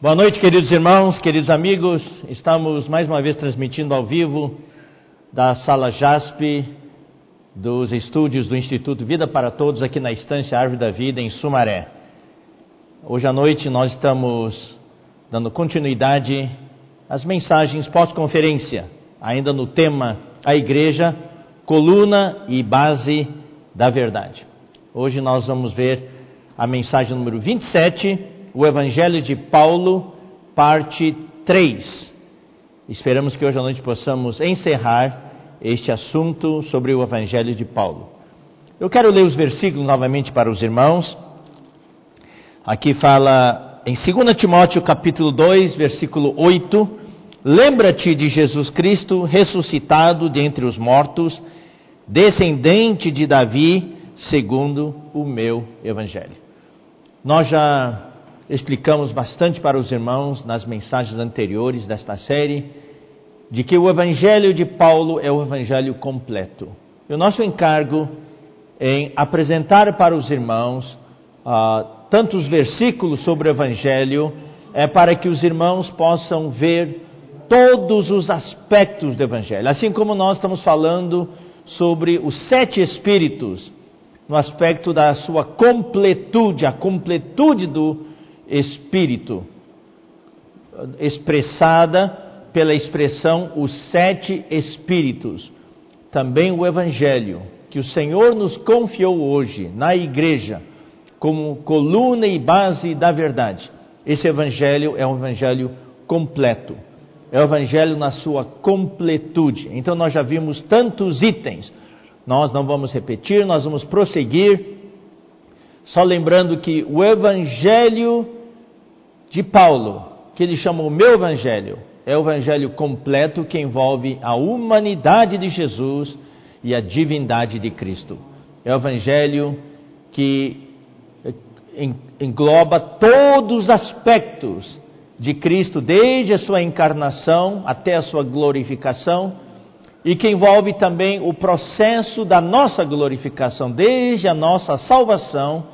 Boa noite, queridos irmãos, queridos amigos. Estamos mais uma vez transmitindo ao vivo da Sala JASP dos estúdios do Instituto Vida para Todos aqui na Estância Árvore da Vida em Sumaré. Hoje à noite nós estamos dando continuidade às mensagens pós-conferência, ainda no tema A Igreja, coluna e base da verdade. Hoje nós vamos ver a mensagem número 27 o Evangelho de Paulo, parte 3. Esperamos que hoje à noite possamos encerrar este assunto sobre o Evangelho de Paulo. Eu quero ler os versículos novamente para os irmãos. Aqui fala em 2 Timóteo capítulo 2, versículo 8: Lembra-te de Jesus Cristo ressuscitado dentre os mortos, descendente de Davi, segundo o meu evangelho. Nós já explicamos bastante para os irmãos nas mensagens anteriores desta série, de que o Evangelho de Paulo é o Evangelho completo. E o nosso encargo em apresentar para os irmãos uh, tantos versículos sobre o Evangelho é para que os irmãos possam ver todos os aspectos do Evangelho. Assim como nós estamos falando sobre os sete Espíritos, no aspecto da sua completude, a completude do espírito, expressada pela expressão os sete espíritos. Também o evangelho que o Senhor nos confiou hoje na igreja como coluna e base da verdade. Esse evangelho é um evangelho completo. É o evangelho na sua completude. Então nós já vimos tantos itens. Nós não vamos repetir, nós vamos prosseguir. Só lembrando que o evangelho de Paulo, que ele chama o meu evangelho, é o evangelho completo que envolve a humanidade de Jesus e a divindade de Cristo. É o evangelho que engloba todos os aspectos de Cristo, desde a sua encarnação até a sua glorificação, e que envolve também o processo da nossa glorificação, desde a nossa salvação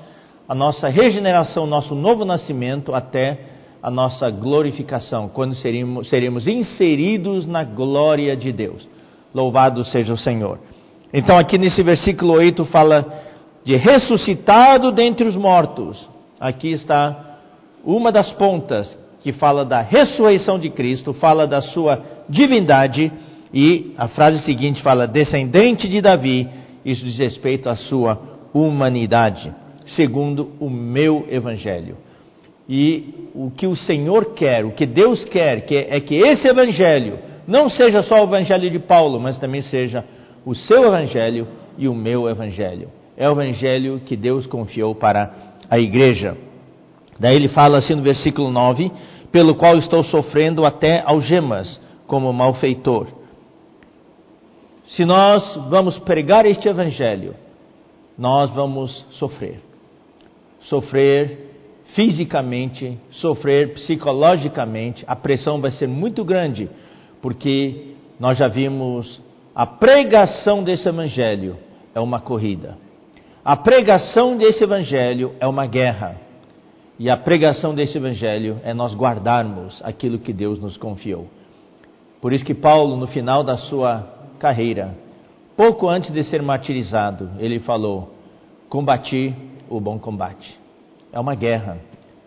a nossa regeneração, nosso novo nascimento, até a nossa glorificação, quando seremos, seremos inseridos na glória de Deus. Louvado seja o Senhor. Então, aqui nesse versículo 8 fala de ressuscitado dentre os mortos. Aqui está uma das pontas que fala da ressurreição de Cristo, fala da sua divindade, e a frase seguinte fala descendente de Davi, isso diz respeito à sua humanidade segundo o meu evangelho. E o que o Senhor quer, o que Deus quer, que é que esse evangelho não seja só o evangelho de Paulo, mas também seja o seu evangelho e o meu evangelho. É o evangelho que Deus confiou para a igreja. Daí ele fala assim no versículo 9: pelo qual estou sofrendo até algemas, como malfeitor. Se nós vamos pregar este evangelho, nós vamos sofrer sofrer fisicamente, sofrer psicologicamente, a pressão vai ser muito grande, porque nós já vimos a pregação desse evangelho é uma corrida. A pregação desse evangelho é uma guerra. E a pregação desse evangelho é nós guardarmos aquilo que Deus nos confiou. Por isso que Paulo, no final da sua carreira, pouco antes de ser martirizado, ele falou: Combati o bom combate. É uma guerra.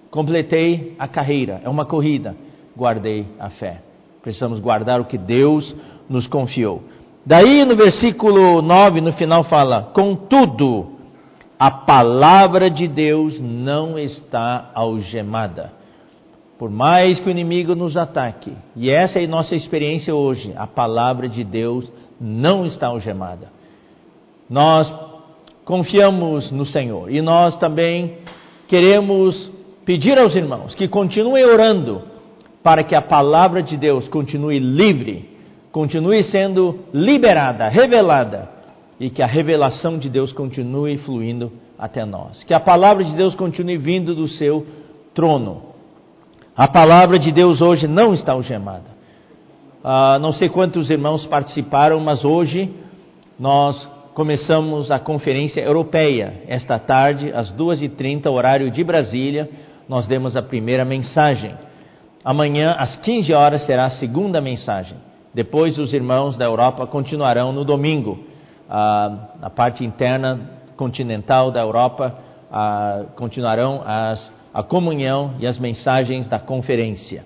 Completei a carreira, é uma corrida. Guardei a fé. Precisamos guardar o que Deus nos confiou. Daí no versículo 9, no final fala: Contudo, a palavra de Deus não está algemada. Por mais que o inimigo nos ataque, e essa é a nossa experiência hoje, a palavra de Deus não está algemada. Nós confiamos no Senhor. E nós também queremos pedir aos irmãos que continuem orando para que a palavra de Deus continue livre, continue sendo liberada, revelada e que a revelação de Deus continue fluindo até nós. Que a palavra de Deus continue vindo do seu trono. A palavra de Deus hoje não está algemada. Ah, não sei quantos irmãos participaram, mas hoje nós começamos a conferência europeia. Esta tarde, às 2h30, horário de Brasília, nós demos a primeira mensagem. Amanhã, às 15 horas, será a segunda mensagem. Depois, os irmãos da Europa continuarão no domingo. Ah, a parte interna continental da Europa ah, continuarão as, a comunhão e as mensagens da conferência.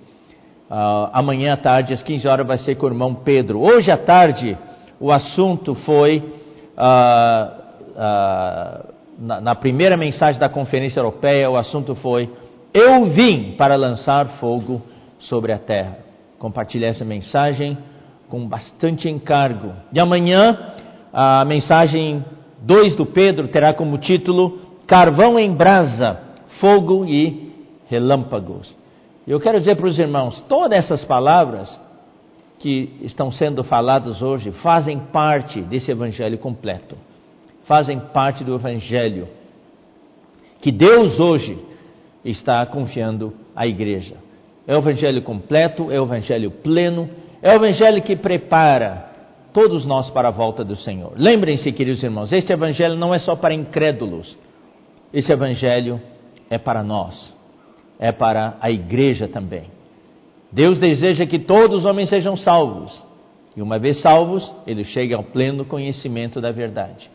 Ah, amanhã à tarde, às 15 horas, vai ser com o irmão Pedro. Hoje à tarde, o assunto foi ah, ah, na, na primeira mensagem da Conferência Europeia, o assunto foi: Eu vim para lançar fogo sobre a terra. Compartilhei essa mensagem com bastante encargo. E amanhã, a mensagem 2 do Pedro terá como título Carvão em brasa, fogo e relâmpagos. Eu quero dizer para os irmãos: todas essas palavras que estão sendo faladas hoje fazem parte desse evangelho completo fazem parte do Evangelho que Deus hoje está confiando à igreja. É o Evangelho completo, é o Evangelho pleno, é o Evangelho que prepara todos nós para a volta do Senhor. Lembrem-se, queridos irmãos, este Evangelho não é só para incrédulos, esse Evangelho é para nós, é para a igreja também. Deus deseja que todos os homens sejam salvos, e uma vez salvos, eles cheguem ao pleno conhecimento da verdade.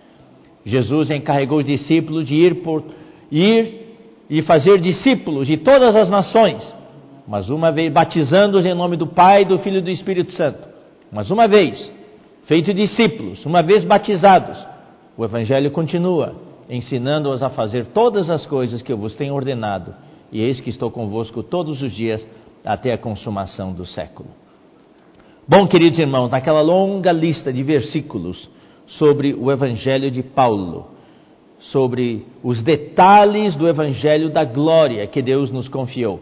Jesus encarregou os discípulos de ir por ir e fazer discípulos de todas as nações, mas uma vez batizando-os em nome do Pai, do Filho e do Espírito Santo. Mas uma vez feito discípulos, uma vez batizados, o evangelho continua, ensinando-os a fazer todas as coisas que eu vos tenho ordenado, e eis que estou convosco todos os dias até a consumação do século. Bom, queridos irmãos, naquela longa lista de versículos sobre o Evangelho de Paulo, sobre os detalhes do Evangelho da glória que Deus nos confiou.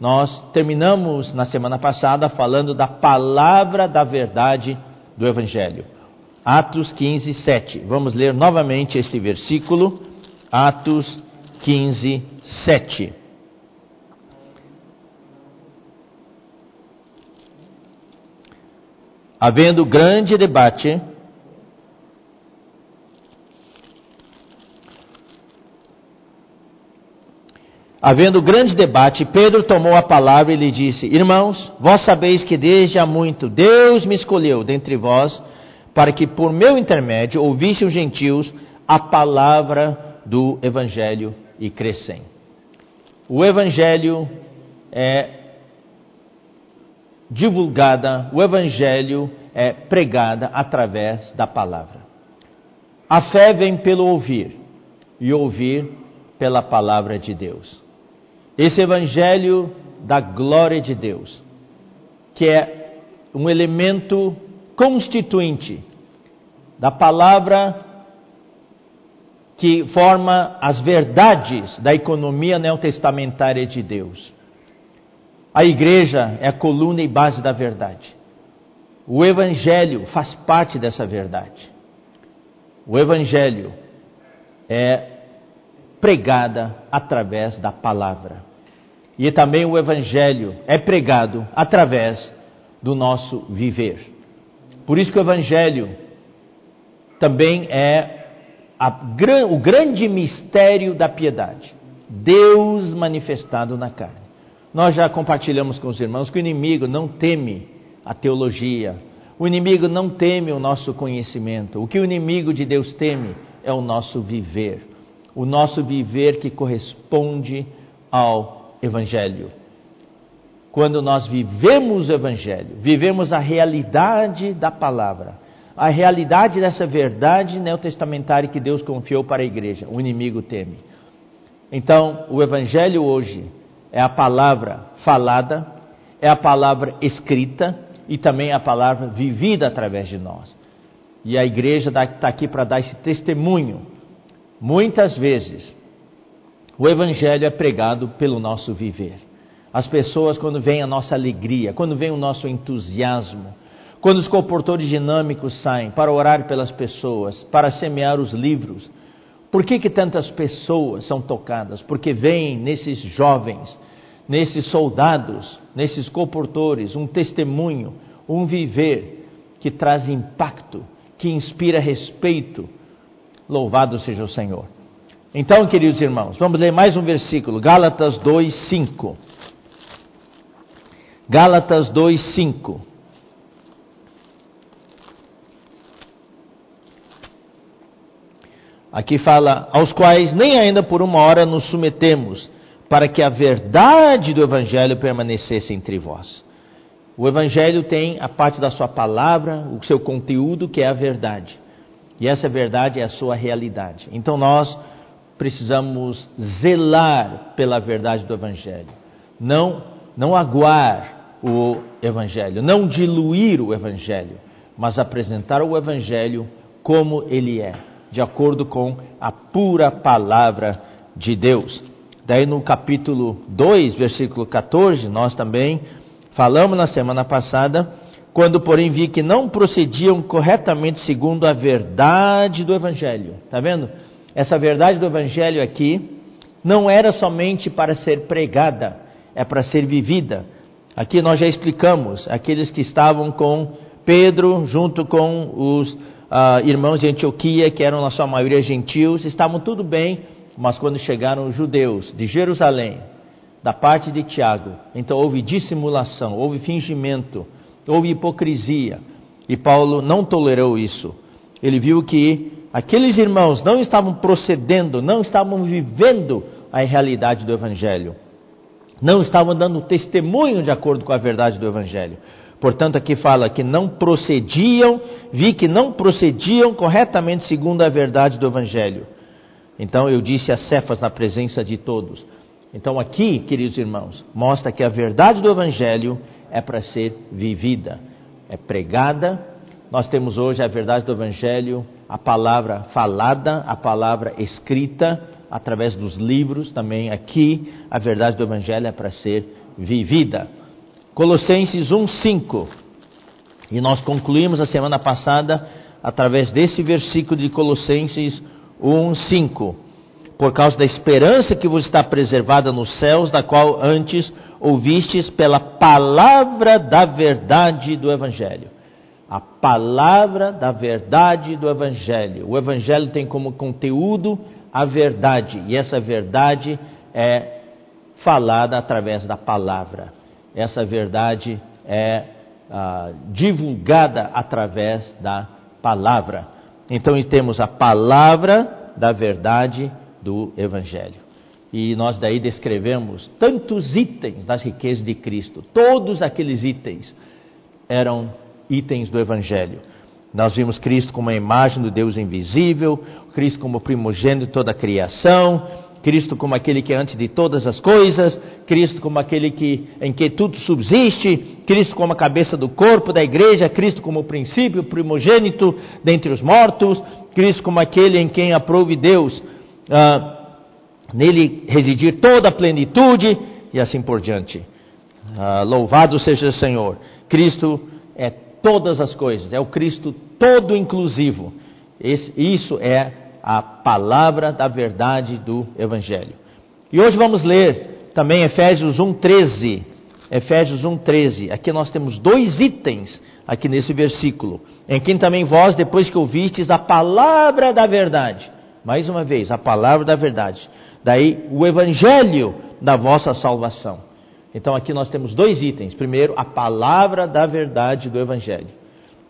Nós terminamos na semana passada falando da palavra da verdade do Evangelho. Atos 15, 7. Vamos ler novamente este versículo. Atos 15, 7. Havendo grande debate Havendo grande debate, Pedro tomou a palavra e lhe disse: Irmãos, vós sabeis que desde há muito Deus me escolheu dentre vós, para que por meu intermédio ouvissem os gentios a palavra do Evangelho e crescem. O Evangelho é divulgada, o Evangelho é pregada através da palavra. A fé vem pelo ouvir, e ouvir pela palavra de Deus. Esse evangelho da glória de Deus, que é um elemento constituinte da palavra que forma as verdades da economia neotestamentária de Deus. A igreja é a coluna e base da verdade. O evangelho faz parte dessa verdade. O evangelho é pregada através da palavra. E também o Evangelho é pregado através do nosso viver. Por isso que o Evangelho também é a, o grande mistério da piedade. Deus manifestado na carne. Nós já compartilhamos com os irmãos que o inimigo não teme a teologia, o inimigo não teme o nosso conhecimento. O que o inimigo de Deus teme é o nosso viver o nosso viver que corresponde ao Evangelho. Quando nós vivemos o Evangelho, vivemos a realidade da palavra, a realidade dessa verdade neotestamentária que Deus confiou para a igreja, o inimigo teme. Então, o Evangelho hoje é a palavra falada, é a palavra escrita e também a palavra vivida através de nós. E a igreja está aqui para dar esse testemunho Muitas vezes, o Evangelho é pregado pelo nosso viver. As pessoas, quando vem a nossa alegria, quando vem o nosso entusiasmo, quando os comportores dinâmicos saem para orar pelas pessoas, para semear os livros, por que, que tantas pessoas são tocadas? Porque vem nesses jovens, nesses soldados, nesses comportores, um testemunho, um viver que traz impacto, que inspira respeito, Louvado seja o Senhor. Então, queridos irmãos, vamos ler mais um versículo, Gálatas 2, 5. Gálatas 2:5. Aqui fala, aos quais nem ainda por uma hora nos submetemos, para que a verdade do Evangelho permanecesse entre vós. O Evangelho tem a parte da sua palavra, o seu conteúdo, que é a verdade. E essa verdade é a sua realidade. Então nós precisamos zelar pela verdade do Evangelho. Não, não aguar o Evangelho, não diluir o Evangelho, mas apresentar o Evangelho como ele é de acordo com a pura palavra de Deus. Daí no capítulo 2, versículo 14, nós também falamos na semana passada, quando porém vi que não procediam corretamente segundo a verdade do evangelho. Tá vendo? Essa verdade do evangelho aqui não era somente para ser pregada, é para ser vivida. Aqui nós já explicamos, aqueles que estavam com Pedro junto com os uh, irmãos de Antioquia, que eram na sua maioria gentios, estavam tudo bem, mas quando chegaram os judeus de Jerusalém, da parte de Tiago, então houve dissimulação, houve fingimento, houve hipocrisia, e Paulo não tolerou isso. Ele viu que aqueles irmãos não estavam procedendo, não estavam vivendo a realidade do Evangelho, não estavam dando testemunho de acordo com a verdade do Evangelho. Portanto, aqui fala que não procediam, vi que não procediam corretamente segundo a verdade do Evangelho. Então eu disse a Cefas na presença de todos. Então aqui, queridos irmãos, mostra que a verdade do Evangelho é para ser vivida, é pregada. Nós temos hoje a verdade do Evangelho, a palavra falada, a palavra escrita, através dos livros também. Aqui, a verdade do Evangelho é para ser vivida. Colossenses 1:5. E nós concluímos a semana passada através desse versículo de Colossenses 1:5. Por causa da esperança que vos está preservada nos céus, da qual antes ouvistes pela palavra da verdade do evangelho. A palavra da verdade do evangelho. O evangelho tem como conteúdo a verdade, e essa verdade é falada através da palavra essa verdade é ah, divulgada através da palavra. Então temos a palavra da verdade do Evangelho. E nós daí descrevemos tantos itens das riquezas de Cristo. Todos aqueles itens eram itens do Evangelho. Nós vimos Cristo como a imagem do Deus invisível, Cristo como primogênito de toda a criação, Cristo como aquele que é antes de todas as coisas, Cristo como aquele que, em que tudo subsiste, Cristo como a cabeça do corpo da igreja, Cristo como o princípio primogênito dentre os mortos, Cristo como aquele em quem aprove Deus, ah, nele residir toda a plenitude e assim por diante. Ah, louvado seja o Senhor. Cristo é todas as coisas, é o Cristo todo inclusivo. Esse, isso é a palavra da verdade do Evangelho. E hoje vamos ler também Efésios 1,13. Efésios 1,13. Aqui nós temos dois itens aqui nesse versículo. Em quem também vós, depois que ouvistes a palavra da verdade, mais uma vez, a palavra da verdade, daí o evangelho da vossa salvação. Então aqui nós temos dois itens. Primeiro, a palavra da verdade do evangelho.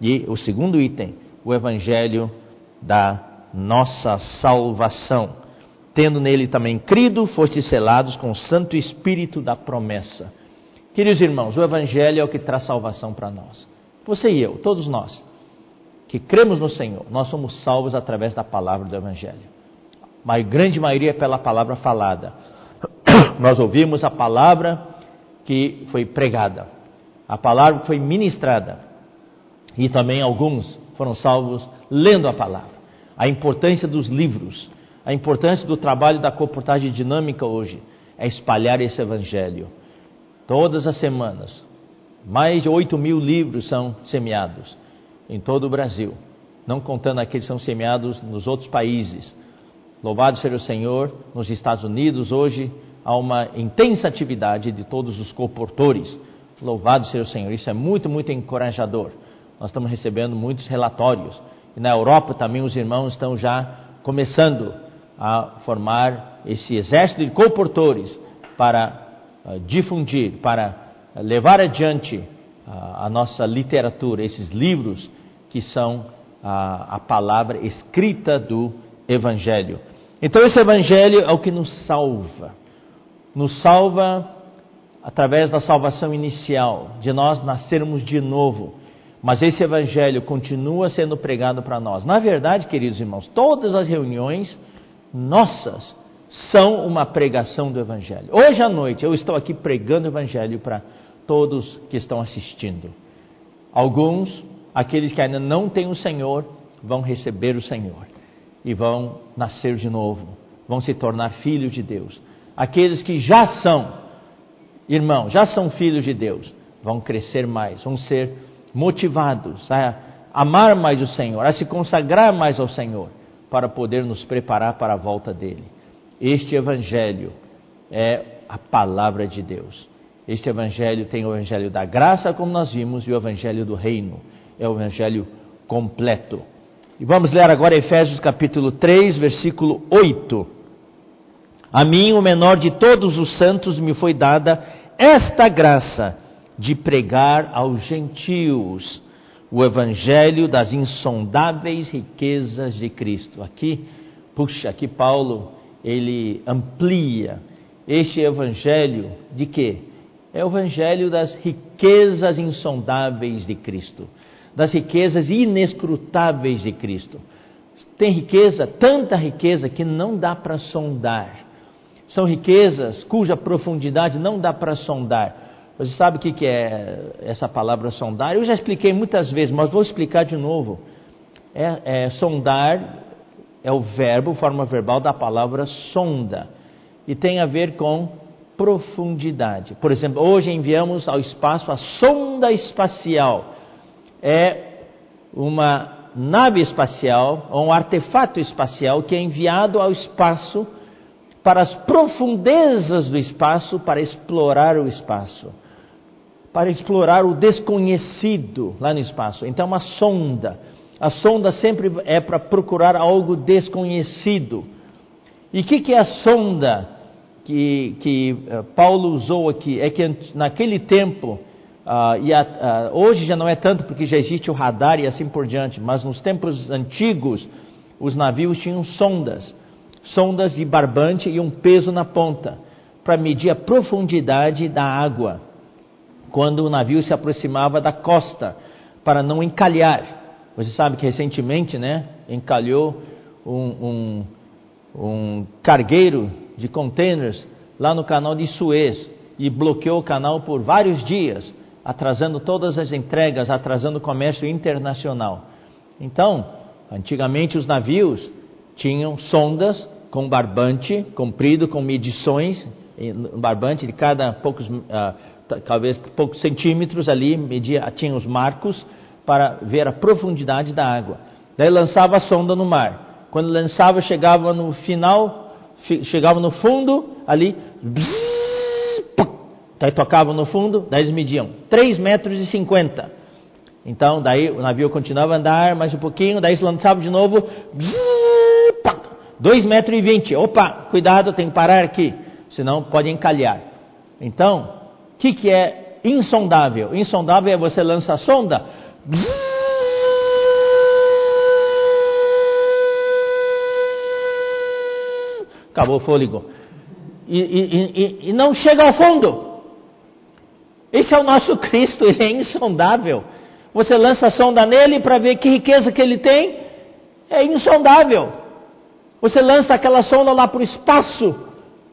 E o segundo item, o evangelho da nossa salvação. Tendo nele também crido, fostes selados com o Santo Espírito da promessa. Queridos irmãos, o Evangelho é o que traz salvação para nós. Você e eu, todos nós, que cremos no Senhor, nós somos salvos através da palavra do Evangelho. A grande maioria é pela palavra falada. Nós ouvimos a palavra que foi pregada, a palavra que foi ministrada. E também alguns foram salvos lendo a palavra a importância dos livros, a importância do trabalho da comportagem dinâmica hoje é espalhar esse evangelho. Todas as semanas, mais de 8 mil livros são semeados em todo o Brasil, não contando aqueles que são semeados nos outros países. Louvado seja o Senhor, nos Estados Unidos hoje há uma intensa atividade de todos os comportores. Louvado seja o Senhor, isso é muito, muito encorajador. Nós estamos recebendo muitos relatórios e na Europa também os irmãos estão já começando a formar esse exército de comportores para uh, difundir, para levar adiante a, a nossa literatura, esses livros que são a, a palavra escrita do Evangelho. Então, esse Evangelho é o que nos salva. Nos salva através da salvação inicial, de nós nascermos de novo. Mas esse Evangelho continua sendo pregado para nós. Na verdade, queridos irmãos, todas as reuniões nossas são uma pregação do Evangelho. Hoje à noite eu estou aqui pregando o Evangelho para todos que estão assistindo. Alguns, aqueles que ainda não têm o Senhor, vão receber o Senhor e vão nascer de novo, vão se tornar filhos de Deus. Aqueles que já são, irmãos, já são filhos de Deus, vão crescer mais, vão ser motivados a amar mais o Senhor, a se consagrar mais ao Senhor, para poder nos preparar para a volta dele. Este Evangelho é a palavra de Deus. Este Evangelho tem o Evangelho da graça, como nós vimos, e o Evangelho do reino. É o Evangelho completo. E vamos ler agora Efésios capítulo 3, versículo 8. A mim, o menor de todos os santos, me foi dada esta graça de pregar aos gentios o evangelho das insondáveis riquezas de Cristo. Aqui, puxa, aqui Paulo, ele amplia este evangelho de quê? É o evangelho das riquezas insondáveis de Cristo, das riquezas inescrutáveis de Cristo. Tem riqueza, tanta riqueza que não dá para sondar. São riquezas cuja profundidade não dá para sondar. Você sabe o que é essa palavra sondar? Eu já expliquei muitas vezes, mas vou explicar de novo. É, é, sondar é o verbo, forma verbal da palavra sonda, e tem a ver com profundidade. Por exemplo, hoje enviamos ao espaço a sonda espacial. É uma nave espacial, um artefato espacial que é enviado ao espaço para as profundezas do espaço para explorar o espaço para explorar o desconhecido lá no espaço. Então, uma sonda. A sonda sempre é para procurar algo desconhecido. E o que, que, é a sonda que, que uh, Paulo usou aqui? É que naquele tempo, uh, e a, uh, hoje já não é tanto porque já existe o radar e assim por diante, mas nos tempos antigos, os navios tinham sondas sondas de barbante e um peso na ponta para medir a profundidade da água quando o navio se aproximava da costa, para não encalhar. Você sabe que recentemente, né, encalhou um, um, um cargueiro de containers lá no canal de Suez e bloqueou o canal por vários dias, atrasando todas as entregas, atrasando o comércio internacional. Então, antigamente os navios tinham sondas com barbante comprido, com medições, um barbante de cada poucos uh, talvez poucos centímetros ali, media, tinha os marcos para ver a profundidade da água. Daí lançava a sonda no mar. Quando lançava, chegava no final, chegava no fundo, ali, daí tocava no fundo, daí eles mediam 3 metros e 50. Então, daí o navio continuava a andar mais um pouquinho, daí se lançava de novo, 2 metros e 20. Opa, cuidado, tem que parar aqui, senão pode encalhar. Então, que, que é insondável? Insondável é você lança a sonda. Acabou o fôlego. E, e, e, e não chega ao fundo. Esse é o nosso Cristo, ele é insondável. Você lança a sonda nele para ver que riqueza que ele tem, é insondável. Você lança aquela sonda lá para o espaço,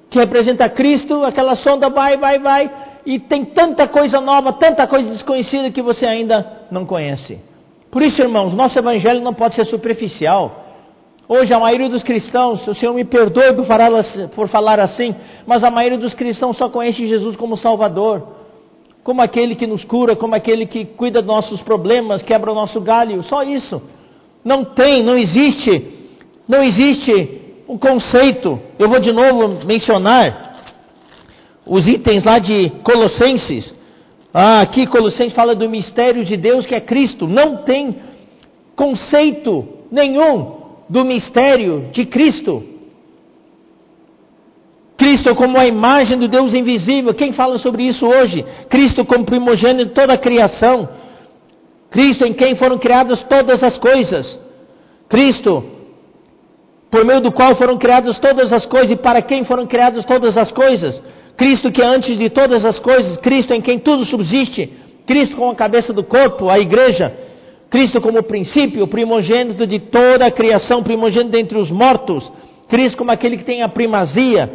que representa Cristo, aquela sonda vai, vai, vai, e tem tanta coisa nova, tanta coisa desconhecida que você ainda não conhece. Por isso, irmãos, nosso evangelho não pode ser superficial. Hoje a maioria dos cristãos, o Senhor me perdoe por falar, por falar assim, mas a maioria dos cristãos só conhece Jesus como Salvador, como aquele que nos cura, como aquele que cuida dos nossos problemas, quebra o nosso galho, só isso. Não tem, não existe, não existe um conceito. Eu vou de novo mencionar os itens lá de Colossenses. Ah, aqui Colossenses fala do mistério de Deus que é Cristo. Não tem conceito nenhum do mistério de Cristo. Cristo como a imagem do Deus invisível. Quem fala sobre isso hoje? Cristo como primogênito de toda a criação. Cristo em quem foram criadas todas as coisas. Cristo, por meio do qual foram criadas todas as coisas e para quem foram criadas todas as coisas. Cristo que é antes de todas as coisas, Cristo em quem tudo subsiste, Cristo como a cabeça do corpo, a igreja, Cristo como o princípio, primogênito de toda a criação, primogênito dentre os mortos, Cristo como aquele que tem a primazia,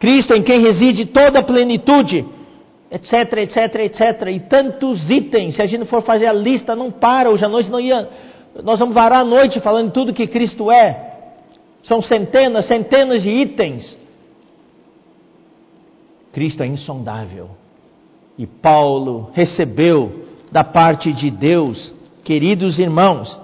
Cristo em quem reside toda a plenitude, etc, etc, etc, e tantos itens, se a gente for fazer a lista, não para, hoje à noite não ia, nós vamos varar a noite falando tudo que Cristo é, são centenas, centenas de itens, Cristo é insondável, e Paulo recebeu da parte de Deus, queridos irmãos,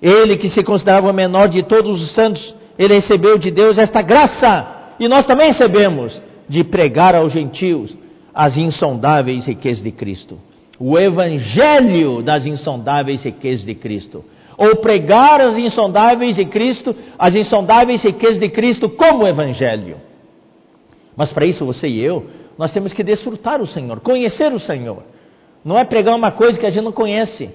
ele que se considerava o menor de todos os santos, ele recebeu de Deus esta graça e nós também recebemos de pregar aos gentios as insondáveis riquezas de Cristo. O evangelho das insondáveis riquezas de Cristo. Ou pregar as insondáveis de Cristo, as insondáveis riquezas de Cristo como evangelho. Mas para isso você e eu, nós temos que desfrutar o Senhor, conhecer o Senhor. Não é pregar uma coisa que a gente não conhece.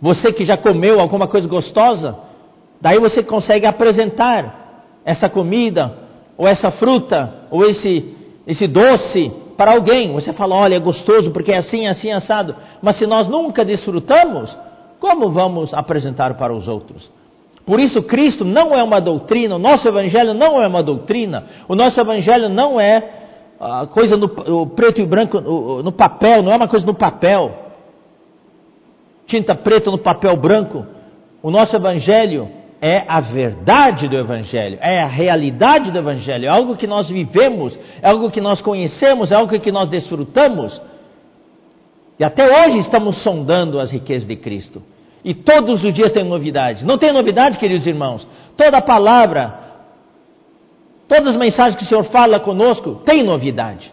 Você que já comeu alguma coisa gostosa, Daí você consegue apresentar essa comida, ou essa fruta, ou esse, esse doce para alguém. Você fala, olha, é gostoso porque é assim, assim, assado. Mas se nós nunca desfrutamos, como vamos apresentar para os outros? Por isso, Cristo não é uma doutrina, o nosso Evangelho não é uma doutrina, o nosso Evangelho não é a coisa no preto e branco no papel, não é uma coisa no papel, tinta preta no papel branco. O nosso Evangelho é a verdade do Evangelho, é a realidade do Evangelho, é algo que nós vivemos, é algo que nós conhecemos, é algo que nós desfrutamos. E até hoje estamos sondando as riquezas de Cristo. E todos os dias tem novidade. Não tem novidade, queridos irmãos? Toda palavra, todas as mensagens que o Senhor fala conosco, tem novidade.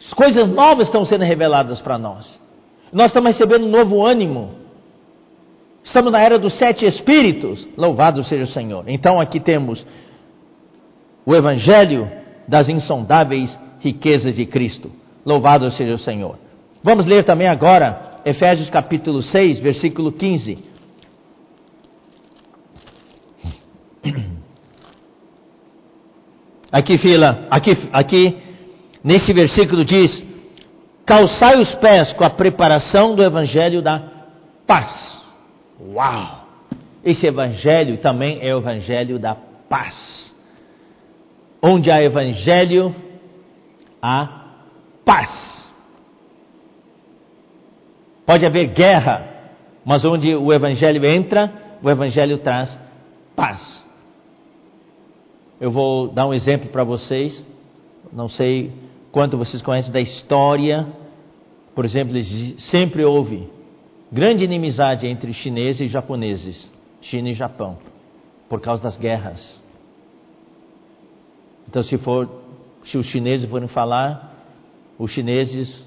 As coisas novas estão sendo reveladas para nós. Nós estamos recebendo um novo ânimo. Estamos na era dos sete espíritos. Louvado seja o Senhor. Então aqui temos o evangelho das insondáveis riquezas de Cristo. Louvado seja o Senhor. Vamos ler também agora Efésios capítulo 6, versículo 15. Aqui, fila, aqui, aqui, nesse versículo diz: calçai os pés com a preparação do evangelho da paz. Uau! Esse evangelho também é o evangelho da paz. Onde há evangelho, há paz. Pode haver guerra, mas onde o evangelho entra, o evangelho traz paz. Eu vou dar um exemplo para vocês. Não sei quanto vocês conhecem da história. Por exemplo, sempre houve grande inimizade entre chineses e japoneses, China e Japão, por causa das guerras. Então, se for, se os chineses forem falar, os chineses,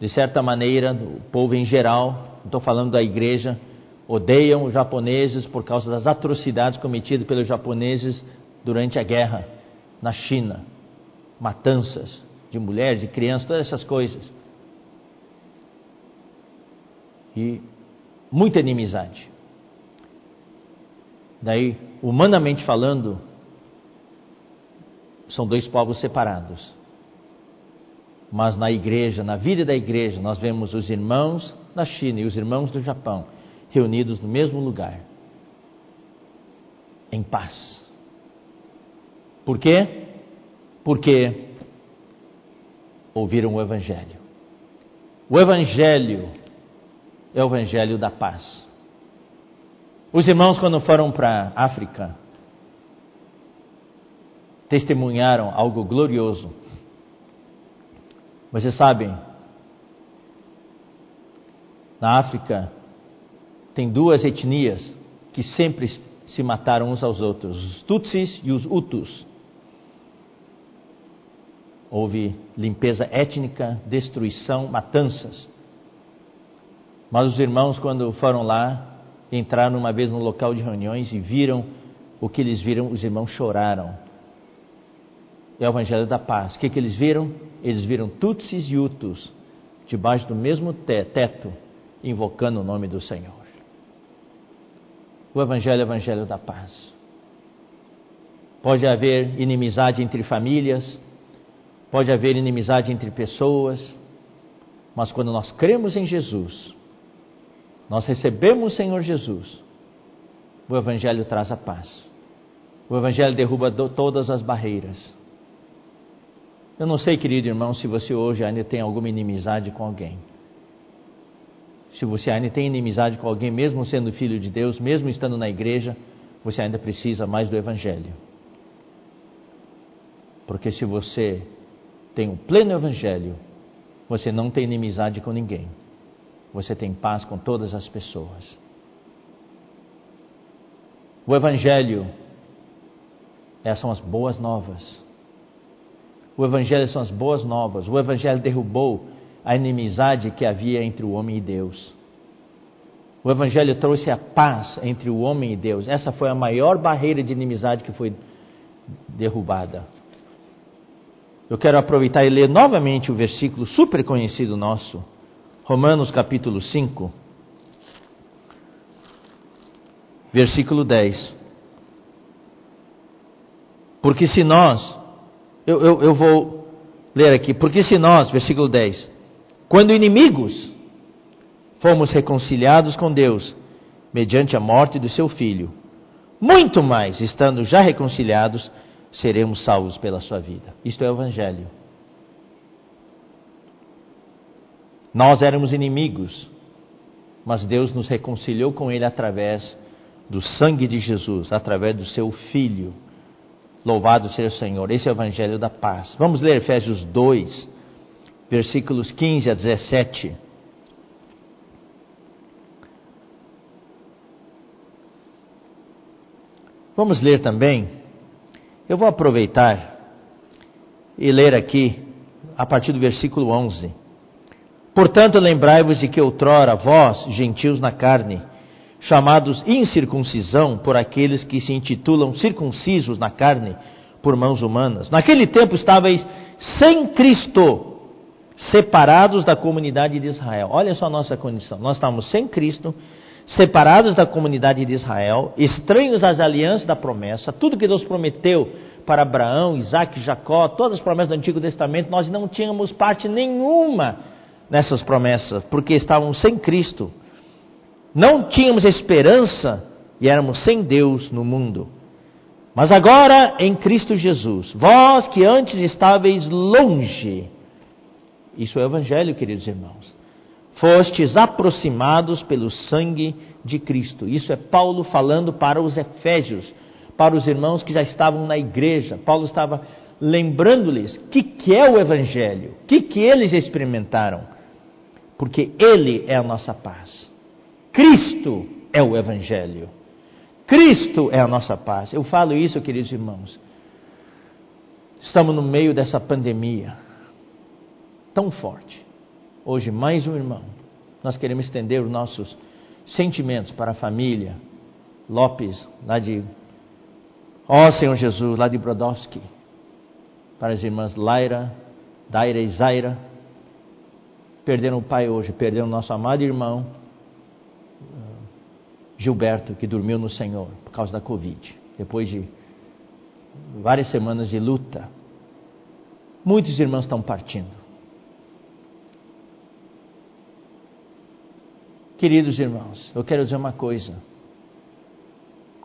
de certa maneira, o povo em geral, estou falando da igreja, odeiam os japoneses por causa das atrocidades cometidas pelos japoneses durante a guerra na China, matanças de mulheres, de crianças, todas essas coisas e muita inimizade. Daí, humanamente falando, são dois povos separados. Mas na igreja, na vida da igreja, nós vemos os irmãos da China e os irmãos do Japão reunidos no mesmo lugar, em paz. Por quê? Porque ouviram o Evangelho. O Evangelho é o Evangelho da paz. Os irmãos, quando foram para a África, testemunharam algo glorioso. Vocês sabem, na África tem duas etnias que sempre se mataram uns aos outros: os Tutsis e os Hutus. Houve limpeza étnica, destruição, matanças. Mas os irmãos, quando foram lá, entraram uma vez no local de reuniões e viram o que eles viram, os irmãos choraram. É o Evangelho da Paz. O que, que eles viram? Eles viram Tutsis e Hutus debaixo do mesmo teto, invocando o nome do Senhor. O Evangelho é o Evangelho da Paz. Pode haver inimizade entre famílias, pode haver inimizade entre pessoas, mas quando nós cremos em Jesus, nós recebemos o Senhor Jesus, o Evangelho traz a paz. O Evangelho derruba todas as barreiras. Eu não sei, querido irmão, se você hoje ainda tem alguma inimizade com alguém. Se você ainda tem inimizade com alguém, mesmo sendo filho de Deus, mesmo estando na igreja, você ainda precisa mais do Evangelho. Porque se você tem o pleno Evangelho, você não tem inimizade com ninguém. Você tem paz com todas as pessoas. O Evangelho essas são as boas novas. O Evangelho são as boas novas. O Evangelho derrubou a inimizade que havia entre o homem e Deus. O Evangelho trouxe a paz entre o homem e Deus. Essa foi a maior barreira de inimizade que foi derrubada. Eu quero aproveitar e ler novamente o versículo super conhecido nosso, Romanos capítulo 5, versículo 10. Porque se nós, eu, eu, eu vou ler aqui, porque se nós, versículo 10, quando inimigos, fomos reconciliados com Deus, mediante a morte do seu filho, muito mais, estando já reconciliados, seremos salvos pela sua vida. Isto é o Evangelho. Nós éramos inimigos, mas Deus nos reconciliou com Ele através do sangue de Jesus, através do seu Filho. Louvado seja o Senhor. Esse é o Evangelho da paz. Vamos ler Efésios 2, versículos 15 a 17. Vamos ler também eu vou aproveitar e ler aqui a partir do versículo 11. Portanto, lembrai-vos de que outrora vós, gentios na carne, chamados incircuncisão por aqueles que se intitulam circuncisos na carne por mãos humanas, naquele tempo estáveis sem Cristo, separados da comunidade de Israel. Olha só a nossa condição. Nós estamos sem Cristo, separados da comunidade de Israel, estranhos às alianças da promessa, tudo que Deus prometeu para Abraão, Isaac, Jacó, todas as promessas do Antigo Testamento, nós não tínhamos parte nenhuma nessas promessas, porque estávamos sem Cristo. Não tínhamos esperança e éramos sem Deus no mundo. Mas agora em Cristo Jesus, vós que antes estáveis longe, isso é o Evangelho, queridos irmãos fostes aproximados pelo sangue de Cristo. Isso é Paulo falando para os Efésios, para os irmãos que já estavam na igreja. Paulo estava lembrando-lhes o que, que é o Evangelho, o que, que eles experimentaram. Porque Ele é a nossa paz. Cristo é o Evangelho. Cristo é a nossa paz. Eu falo isso, queridos irmãos. Estamos no meio dessa pandemia tão forte. Hoje, mais um irmão. Nós queremos estender os nossos sentimentos para a família Lopes, lá de. Ó oh, Senhor Jesus, lá de Brodowski. Para as irmãs Laira, Daira e Zaira. Perderam o pai hoje, perderam o nosso amado irmão Gilberto, que dormiu no Senhor por causa da Covid. Depois de várias semanas de luta. Muitos irmãos estão partindo. Queridos irmãos, eu quero dizer uma coisa.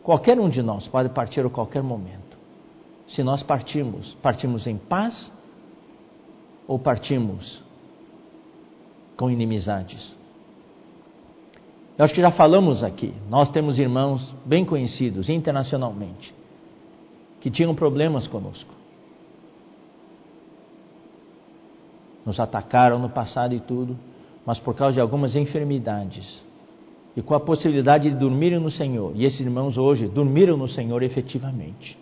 Qualquer um de nós pode partir a qualquer momento. Se nós partirmos, partimos em paz ou partimos com inimizades. Eu acho que já falamos aqui. Nós temos irmãos bem conhecidos internacionalmente que tinham problemas conosco. Nos atacaram no passado e tudo mas por causa de algumas enfermidades. E com a possibilidade de dormirem no Senhor. E esses irmãos hoje dormiram no Senhor efetivamente.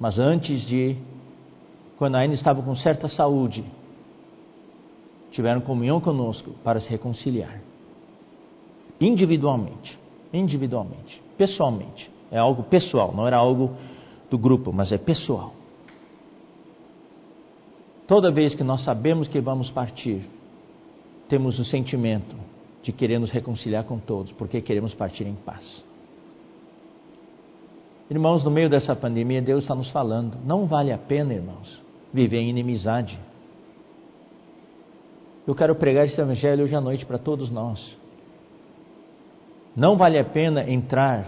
Mas antes de, quando ainda estavam com certa saúde, tiveram comunhão conosco para se reconciliar. Individualmente, individualmente, pessoalmente. É algo pessoal, não era algo do grupo, mas é pessoal. Toda vez que nós sabemos que vamos partir, temos o sentimento de querer nos reconciliar com todos, porque queremos partir em paz. Irmãos, no meio dessa pandemia, Deus está nos falando: não vale a pena, irmãos, viver em inimizade. Eu quero pregar esse evangelho hoje à noite para todos nós. Não vale a pena entrar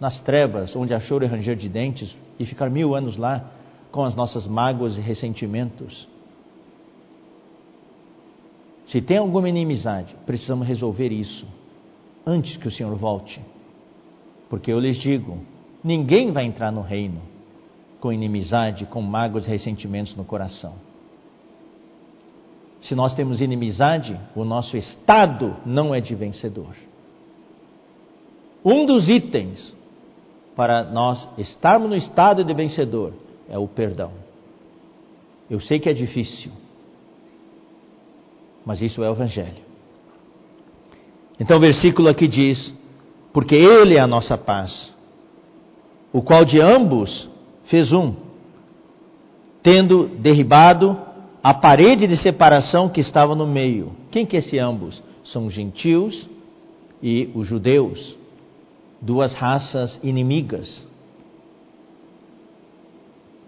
nas trevas onde há choro e ranger de dentes e ficar mil anos lá com as nossas mágoas e ressentimentos. Se tem alguma inimizade, precisamos resolver isso antes que o Senhor volte. Porque eu lhes digo: ninguém vai entrar no reino com inimizade, com mágoas e ressentimentos no coração. Se nós temos inimizade, o nosso estado não é de vencedor. Um dos itens para nós estarmos no estado de vencedor é o perdão. Eu sei que é difícil, mas isso é o Evangelho. Então o versículo aqui diz: Porque Ele é a nossa paz, o qual de ambos fez um, tendo derribado a parede de separação que estava no meio. Quem que é esse ambos? São os gentios e os judeus, duas raças inimigas.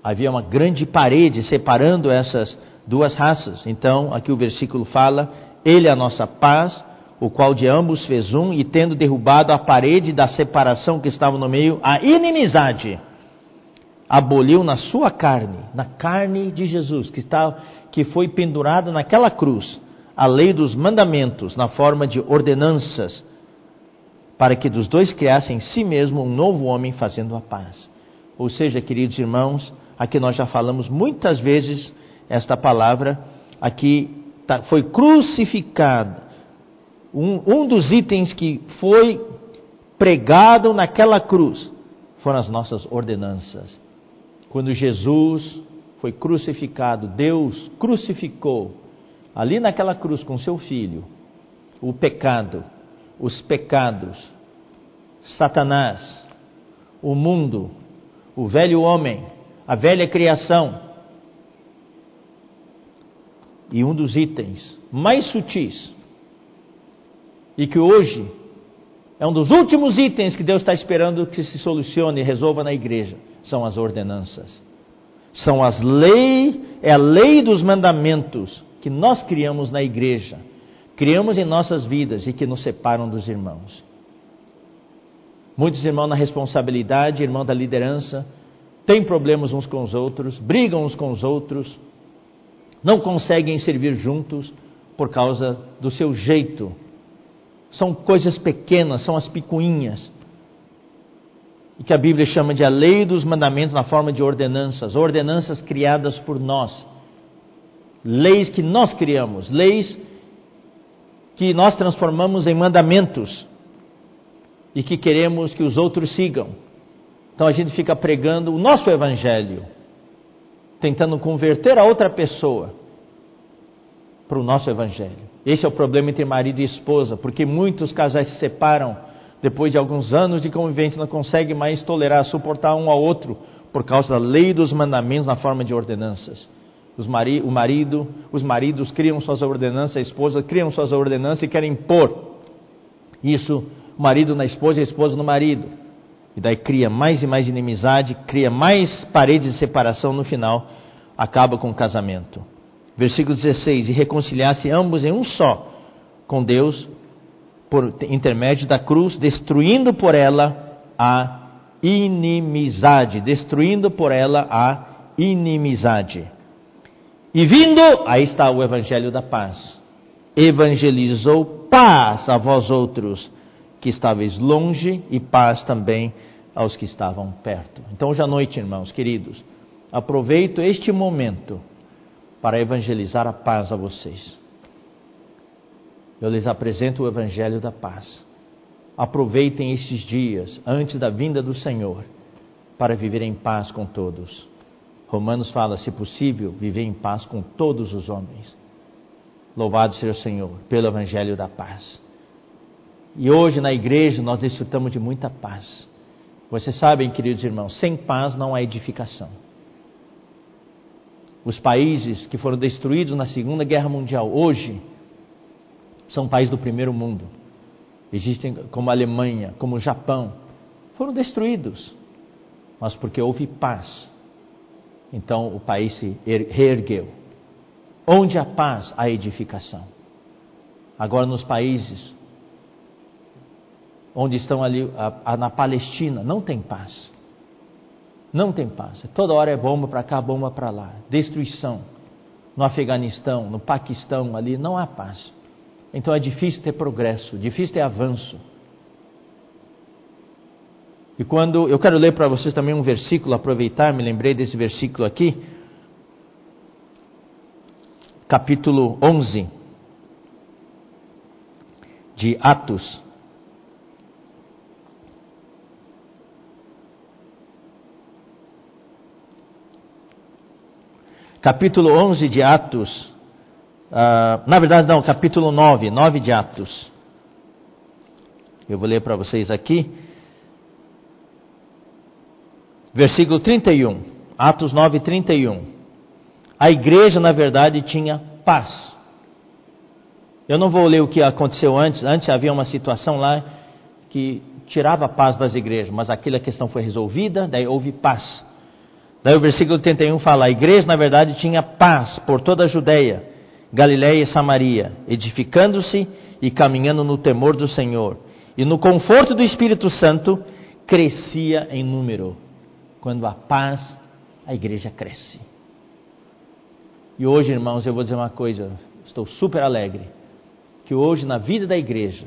Havia uma grande parede separando essas duas raças. Então, aqui o versículo fala: Ele é a nossa paz, o qual de ambos fez um, e tendo derrubado a parede da separação que estava no meio, a inimizade, aboliu na sua carne, na carne de Jesus, que, está, que foi pendurado naquela cruz, a lei dos mandamentos, na forma de ordenanças, para que dos dois criassem em si mesmo um novo homem fazendo a paz. Ou seja, queridos irmãos, aqui nós já falamos muitas vezes esta palavra aqui tá, foi crucificado. Um, um dos itens que foi pregado naquela cruz foram as nossas ordenanças. Quando Jesus foi crucificado, Deus crucificou ali naquela cruz com seu filho o pecado, os pecados, Satanás, o mundo, o velho homem, a velha criação e um dos itens mais sutis, e que hoje é um dos últimos itens que Deus está esperando que se solucione e resolva na igreja, são as ordenanças. São as leis, é a lei dos mandamentos que nós criamos na igreja, criamos em nossas vidas e que nos separam dos irmãos. Muitos irmãos na responsabilidade, irmão da liderança, têm problemas uns com os outros, brigam uns com os outros, não conseguem servir juntos por causa do seu jeito. São coisas pequenas, são as picuinhas. E que a Bíblia chama de a lei dos mandamentos na forma de ordenanças, ordenanças criadas por nós. Leis que nós criamos, leis que nós transformamos em mandamentos e que queremos que os outros sigam. Então a gente fica pregando o nosso evangelho tentando converter a outra pessoa para o nosso evangelho. Esse é o problema entre marido e esposa, porque muitos casais se separam depois de alguns anos de convivência, não conseguem mais tolerar, suportar um ao outro por causa da lei dos mandamentos na forma de ordenanças. Mari o marido, os maridos criam suas ordenanças, a esposa criam suas ordenanças e querem impor isso, o marido na esposa e a esposa no marido. E daí cria mais e mais inimizade, cria mais paredes de separação no final, acaba com o casamento. Versículo 16: E reconciliasse ambos em um só com Deus, por intermédio da cruz, destruindo por ela a inimizade, destruindo por ela a inimizade. E vindo, aí está o evangelho da paz. Evangelizou paz a vós outros que estáveis longe e paz também aos que estavam perto. Então, hoje à noite, irmãos queridos, aproveito este momento para evangelizar a paz a vocês. Eu lhes apresento o Evangelho da paz. Aproveitem estes dias antes da vinda do Senhor para viver em paz com todos. Romanos fala, se possível, viver em paz com todos os homens. Louvado seja o Senhor pelo Evangelho da paz. E hoje na igreja nós desfrutamos de muita paz. Vocês sabem, queridos irmãos, sem paz não há edificação. Os países que foram destruídos na Segunda Guerra Mundial hoje são países do primeiro mundo. Existem como a Alemanha, como o Japão, foram destruídos, mas porque houve paz. Então o país se reergueu. Onde há paz, há edificação. Agora nos países onde estão ali a, a, na Palestina, não tem paz. Não tem paz. Toda hora é bomba para cá, bomba para lá. Destruição. No Afeganistão, no Paquistão, ali não há paz. Então é difícil ter progresso, difícil ter avanço. E quando eu quero ler para vocês também um versículo, aproveitar, me lembrei desse versículo aqui, capítulo 11 de Atos. Capítulo 11 de Atos, uh, na verdade não, capítulo 9, 9 de Atos. Eu vou ler para vocês aqui. Versículo 31, Atos 9, 31. A igreja, na verdade, tinha paz. Eu não vou ler o que aconteceu antes. Antes havia uma situação lá que tirava a paz das igrejas, mas aquela questão foi resolvida, daí houve paz. Daí o versículo 31 fala: a igreja, na verdade, tinha paz por toda a Judéia, Galiléia e Samaria, edificando-se e caminhando no temor do Senhor. E no conforto do Espírito Santo, crescia em número. Quando há paz, a igreja cresce. E hoje, irmãos, eu vou dizer uma coisa, estou super alegre, que hoje na vida da igreja,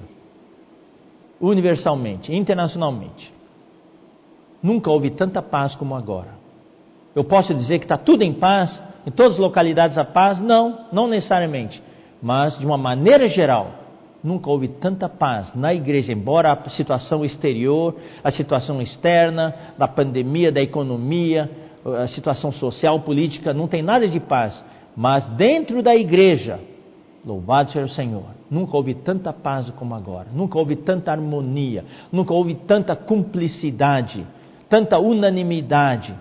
universalmente, internacionalmente, nunca houve tanta paz como agora. Eu posso dizer que está tudo em paz, em todas as localidades a paz? Não, não necessariamente. Mas, de uma maneira geral, nunca houve tanta paz na igreja, embora a situação exterior, a situação externa, da pandemia, da economia, a situação social, política, não tem nada de paz. Mas dentro da igreja, louvado seja o Senhor, nunca houve tanta paz como agora, nunca houve tanta harmonia, nunca houve tanta cumplicidade, tanta unanimidade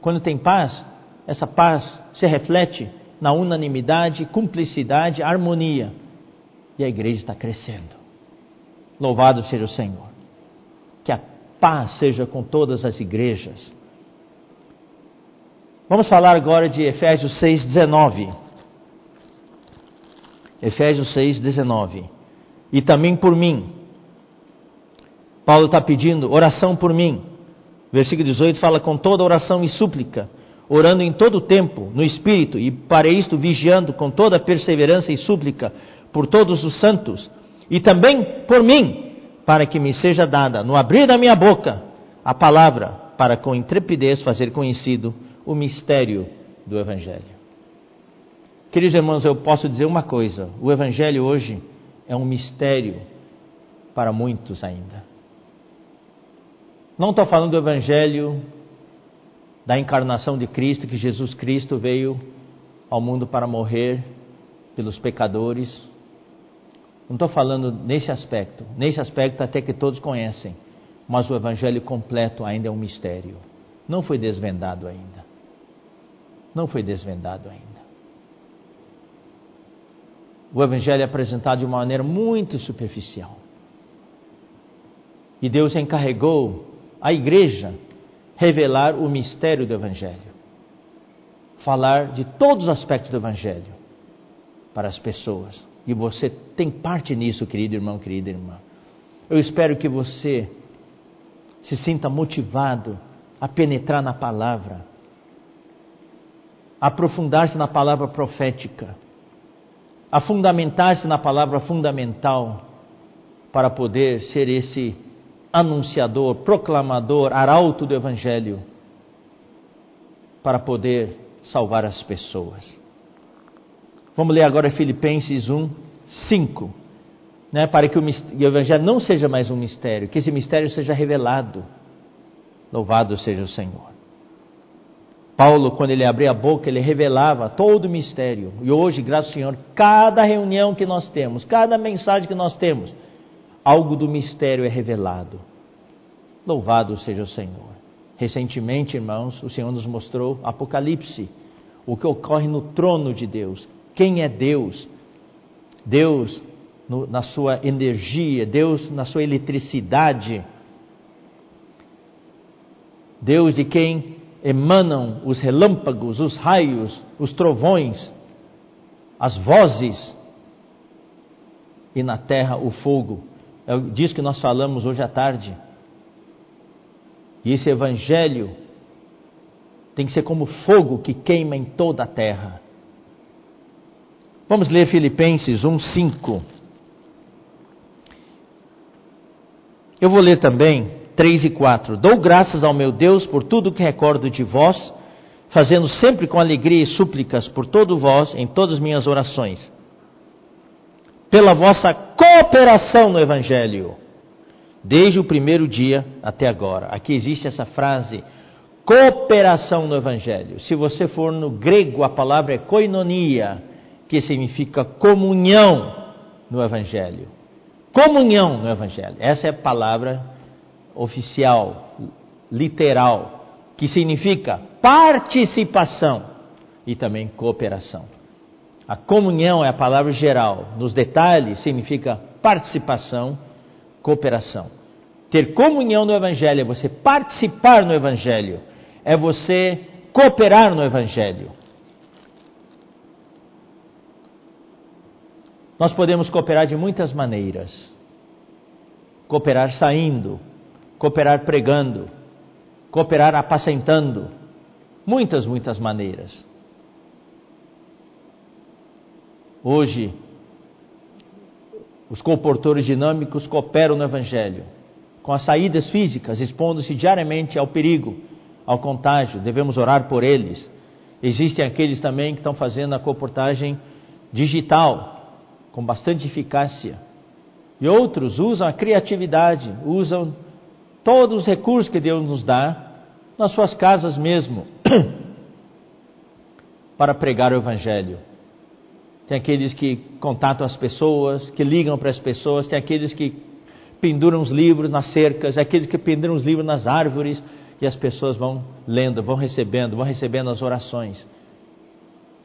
quando tem paz, essa paz se reflete na unanimidade, cumplicidade, harmonia. E a igreja está crescendo. Louvado seja o Senhor. Que a paz seja com todas as igrejas. Vamos falar agora de Efésios 6, 19. Efésios 6, 19. E também por mim. Paulo está pedindo oração por mim. Versículo 18 fala com toda oração e súplica, orando em todo tempo, no Espírito, e para isto vigiando com toda perseverança e súplica por todos os santos, e também por mim, para que me seja dada, no abrir da minha boca, a palavra, para com intrepidez fazer conhecido o mistério do Evangelho. Queridos irmãos, eu posso dizer uma coisa: o Evangelho hoje é um mistério para muitos ainda. Não estou falando do Evangelho da encarnação de Cristo, que Jesus Cristo veio ao mundo para morrer pelos pecadores. Não estou falando nesse aspecto. Nesse aspecto, até que todos conhecem. Mas o Evangelho completo ainda é um mistério. Não foi desvendado ainda. Não foi desvendado ainda. O Evangelho é apresentado de uma maneira muito superficial. E Deus encarregou a igreja revelar o mistério do Evangelho, falar de todos os aspectos do Evangelho para as pessoas. E você tem parte nisso, querido irmão, querida irmã. Eu espero que você se sinta motivado a penetrar na palavra, a aprofundar-se na palavra profética, a fundamentar-se na palavra fundamental, para poder ser esse anunciador, proclamador, arauto do Evangelho, para poder salvar as pessoas. Vamos ler agora Filipenses 1, 5. Né, para que o, o Evangelho não seja mais um mistério, que esse mistério seja revelado. Louvado seja o Senhor. Paulo, quando ele abria a boca, ele revelava todo o mistério. E hoje, graças ao Senhor, cada reunião que nós temos, cada mensagem que nós temos, algo do mistério é revelado. Louvado seja o Senhor. Recentemente, irmãos, o Senhor nos mostrou Apocalipse, o que ocorre no trono de Deus. Quem é Deus? Deus no, na sua energia, Deus na sua eletricidade. Deus de quem emanam os relâmpagos, os raios, os trovões, as vozes, e na terra o fogo. É disso que nós falamos hoje à tarde. E esse evangelho tem que ser como fogo que queima em toda a terra. Vamos ler Filipenses 1:5. Eu vou ler também 3 e 4. Dou graças ao meu Deus por tudo que recordo de vós, fazendo sempre com alegria e súplicas por todo vós em todas as minhas orações, pela vossa cooperação no Evangelho desde o primeiro dia até agora. Aqui existe essa frase, cooperação no Evangelho. Se você for no grego, a palavra é koinonia, que significa comunhão no Evangelho. Comunhão no Evangelho. Essa é a palavra oficial, literal, que significa participação e também cooperação. A comunhão é a palavra geral, nos detalhes significa participação cooperação. Ter comunhão no Evangelho é você participar no Evangelho, é você cooperar no Evangelho. Nós podemos cooperar de muitas maneiras. Cooperar saindo, cooperar pregando, cooperar apacentando. Muitas, muitas maneiras. Hoje, os comportores dinâmicos cooperam no Evangelho, com as saídas físicas, expondo-se diariamente ao perigo, ao contágio, devemos orar por eles. Existem aqueles também que estão fazendo a comportagem digital, com bastante eficácia. E outros usam a criatividade, usam todos os recursos que Deus nos dá, nas suas casas mesmo, para pregar o Evangelho tem aqueles que contatam as pessoas, que ligam para as pessoas, tem aqueles que penduram os livros nas cercas, aqueles que penduram os livros nas árvores e as pessoas vão lendo, vão recebendo, vão recebendo as orações.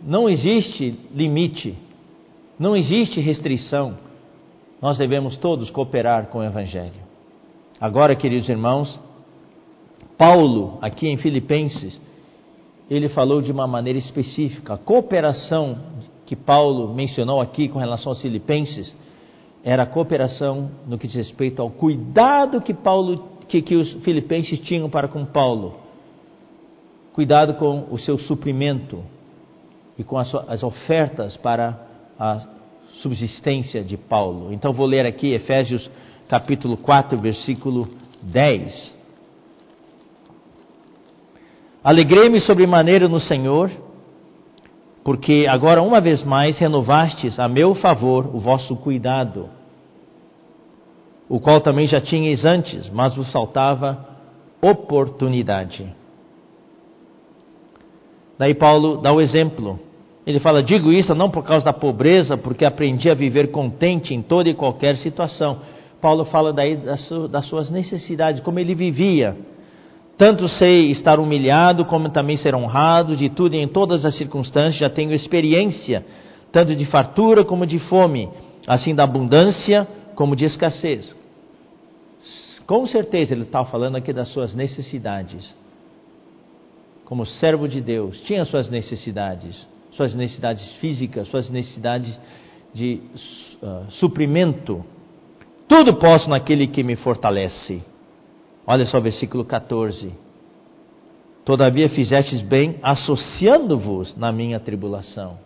Não existe limite, não existe restrição. Nós devemos todos cooperar com o Evangelho. Agora, queridos irmãos, Paulo, aqui em Filipenses, ele falou de uma maneira específica, a cooperação que Paulo mencionou aqui com relação aos filipenses era a cooperação no que diz respeito ao cuidado que Paulo que, que os filipenses tinham para com Paulo. Cuidado com o seu suprimento e com as, as ofertas para a subsistência de Paulo. Então vou ler aqui Efésios capítulo 4, versículo 10. Alegrei-me sobremaneira no Senhor porque agora uma vez mais renovastes a meu favor o vosso cuidado, o qual também já tinhais antes, mas vos faltava oportunidade. Daí Paulo dá o exemplo. Ele fala: Digo isso não por causa da pobreza, porque aprendi a viver contente em toda e qualquer situação. Paulo fala daí das suas necessidades, como ele vivia. Tanto sei estar humilhado, como também ser honrado, de tudo e em todas as circunstâncias já tenho experiência, tanto de fartura como de fome, assim da abundância como de escassez. Com certeza ele está falando aqui das suas necessidades. Como servo de Deus, tinha suas necessidades, suas necessidades físicas, suas necessidades de uh, suprimento. Tudo posso naquele que me fortalece. Olha só o versículo 14. Todavia fizestes bem associando-vos na minha tribulação,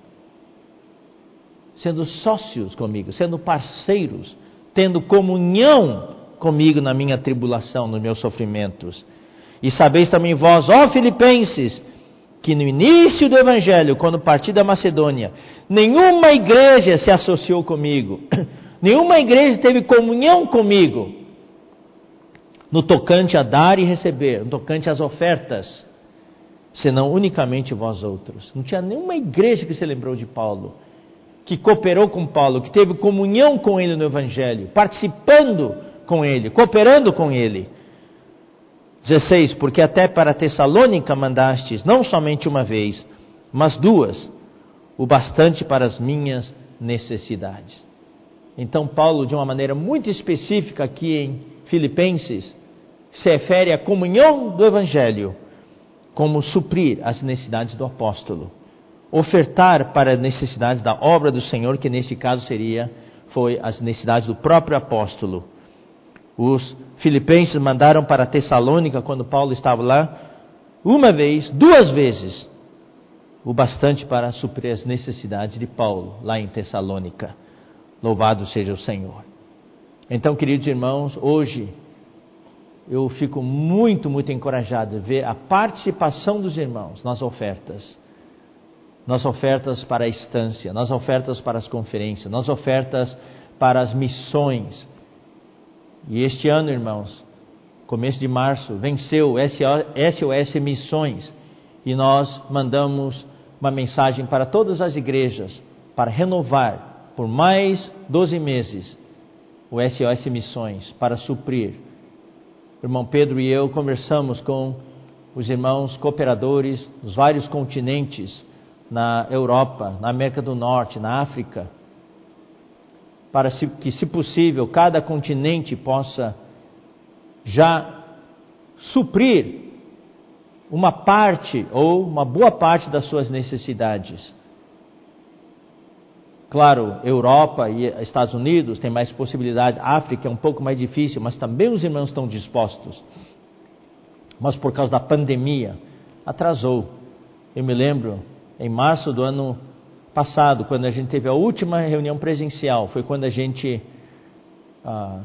sendo sócios comigo, sendo parceiros, tendo comunhão comigo na minha tribulação, nos meus sofrimentos. E sabeis também vós, ó Filipenses, que no início do Evangelho, quando parti da Macedônia, nenhuma igreja se associou comigo, nenhuma igreja teve comunhão comigo, no tocante a dar e receber, no tocante às ofertas, senão unicamente vós outros. Não tinha nenhuma igreja que se lembrou de Paulo. que cooperou com Paulo, que teve comunhão com ele no Evangelho, participando com ele, cooperando com ele. 16: Porque até para Tessalônica mandastes, não somente uma vez, mas duas, o bastante para as minhas necessidades. Então, Paulo, de uma maneira muito específica aqui em Filipenses, se refere à comunhão do Evangelho como suprir as necessidades do apóstolo, ofertar para as necessidades da obra do Senhor, que neste caso seria foi as necessidades do próprio apóstolo. Os filipenses mandaram para Tessalônica quando Paulo estava lá, uma vez, duas vezes, o bastante para suprir as necessidades de Paulo lá em Tessalônica. Louvado seja o Senhor. Então, queridos irmãos, hoje eu fico muito, muito encorajado de ver a participação dos irmãos nas ofertas. Nas ofertas para a estância, nas ofertas para as conferências, nas ofertas para as missões. E este ano, irmãos, começo de março, venceu o SOS Missões. E nós mandamos uma mensagem para todas as igrejas para renovar por mais 12 meses o SOS Missões para suprir. O irmão Pedro e eu conversamos com os irmãos cooperadores dos vários continentes, na Europa, na América do Norte, na África, para que, se possível, cada continente possa já suprir uma parte ou uma boa parte das suas necessidades. Claro, Europa e Estados Unidos têm mais possibilidade, África é um pouco mais difícil, mas também os irmãos estão dispostos. Mas por causa da pandemia, atrasou. Eu me lembro, em março do ano passado, quando a gente teve a última reunião presencial, foi quando a gente ah,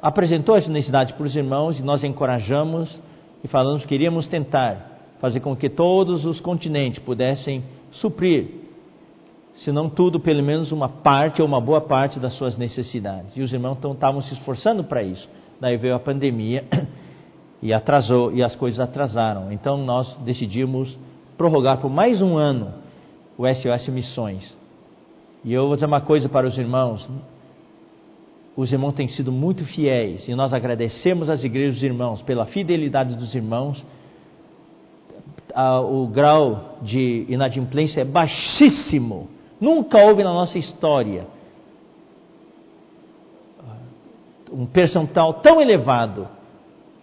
apresentou essa necessidade para os irmãos e nós encorajamos e falamos que queríamos tentar fazer com que todos os continentes pudessem suprir se não tudo, pelo menos uma parte ou uma boa parte das suas necessidades. E os irmãos estavam se esforçando para isso. Daí veio a pandemia e atrasou, e as coisas atrasaram. Então nós decidimos prorrogar por mais um ano o SOS Missões. E eu vou dizer uma coisa para os irmãos: os irmãos têm sido muito fiéis, e nós agradecemos às igrejas dos irmãos pela fidelidade dos irmãos. O grau de inadimplência é baixíssimo Nunca houve na nossa história um percentual tão elevado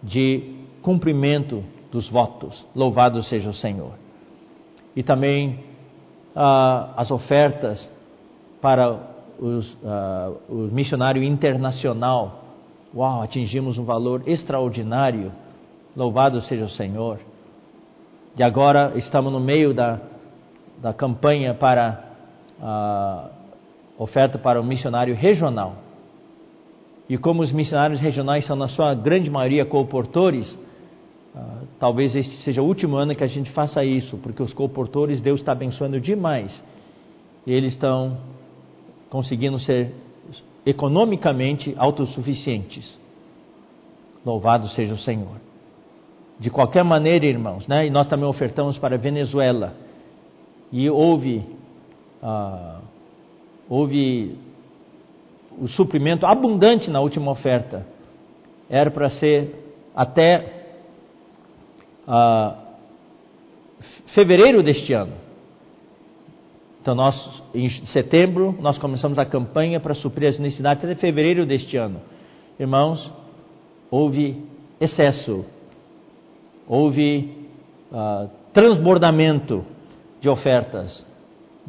de cumprimento dos votos. Louvado seja o Senhor. E também as ofertas para os, o missionário internacional. Uau, atingimos um valor extraordinário. Louvado seja o Senhor. E agora estamos no meio da, da campanha para a oferta para o missionário regional. E como os missionários regionais são, na sua grande maioria, cooportores, talvez este seja o último ano que a gente faça isso, porque os cooportores, Deus está abençoando demais. Eles estão conseguindo ser economicamente autossuficientes. Louvado seja o Senhor. De qualquer maneira, irmãos, né? e nós também ofertamos para a Venezuela. E houve ah, houve o suprimento abundante na última oferta. Era para ser até fevereiro deste ano. Então, nós, em setembro, nós começamos a campanha para suprir as necessidades até fevereiro deste ano. Irmãos, houve excesso, houve ah, transbordamento de ofertas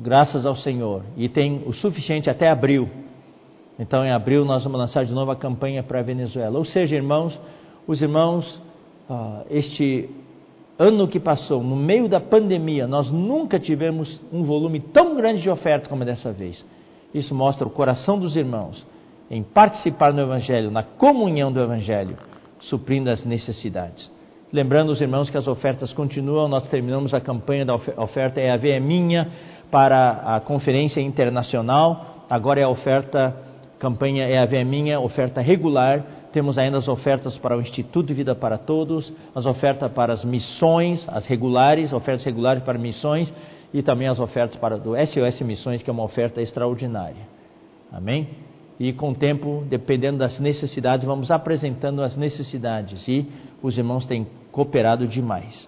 graças ao Senhor, e tem o suficiente até abril. Então, em abril, nós vamos lançar de novo a campanha para a Venezuela. Ou seja, irmãos, os irmãos, ah, este ano que passou, no meio da pandemia, nós nunca tivemos um volume tão grande de oferta como dessa vez. Isso mostra o coração dos irmãos em participar do Evangelho, na comunhão do Evangelho, suprindo as necessidades. Lembrando os irmãos que as ofertas continuam, nós terminamos a campanha da oferta É a Veia Minha, para a conferência internacional. Agora é a oferta, campanha é a minha, oferta regular. Temos ainda as ofertas para o Instituto de Vida para Todos, as ofertas para as missões, as regulares, ofertas regulares para missões, e também as ofertas para do SOS Missões, que é uma oferta extraordinária. Amém? E com o tempo, dependendo das necessidades, vamos apresentando as necessidades e os irmãos têm cooperado demais.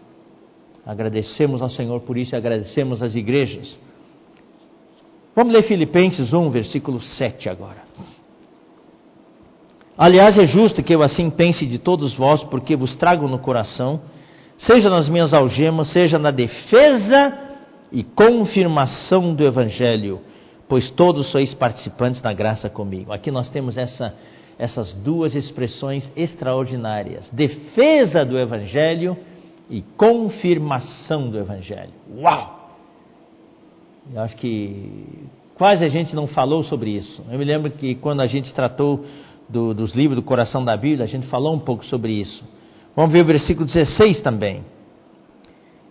Agradecemos ao Senhor por isso e agradecemos às igrejas. Vamos ler Filipenses 1, versículo 7 agora. Aliás, é justo que eu assim pense de todos vós, porque vos trago no coração, seja nas minhas algemas, seja na defesa e confirmação do Evangelho, pois todos sois participantes da graça comigo. Aqui nós temos essa, essas duas expressões extraordinárias: defesa do Evangelho e confirmação do Evangelho. Uau! Eu acho que quase a gente não falou sobre isso. Eu me lembro que quando a gente tratou do, dos livros do coração da Bíblia, a gente falou um pouco sobre isso. Vamos ver o versículo 16 também.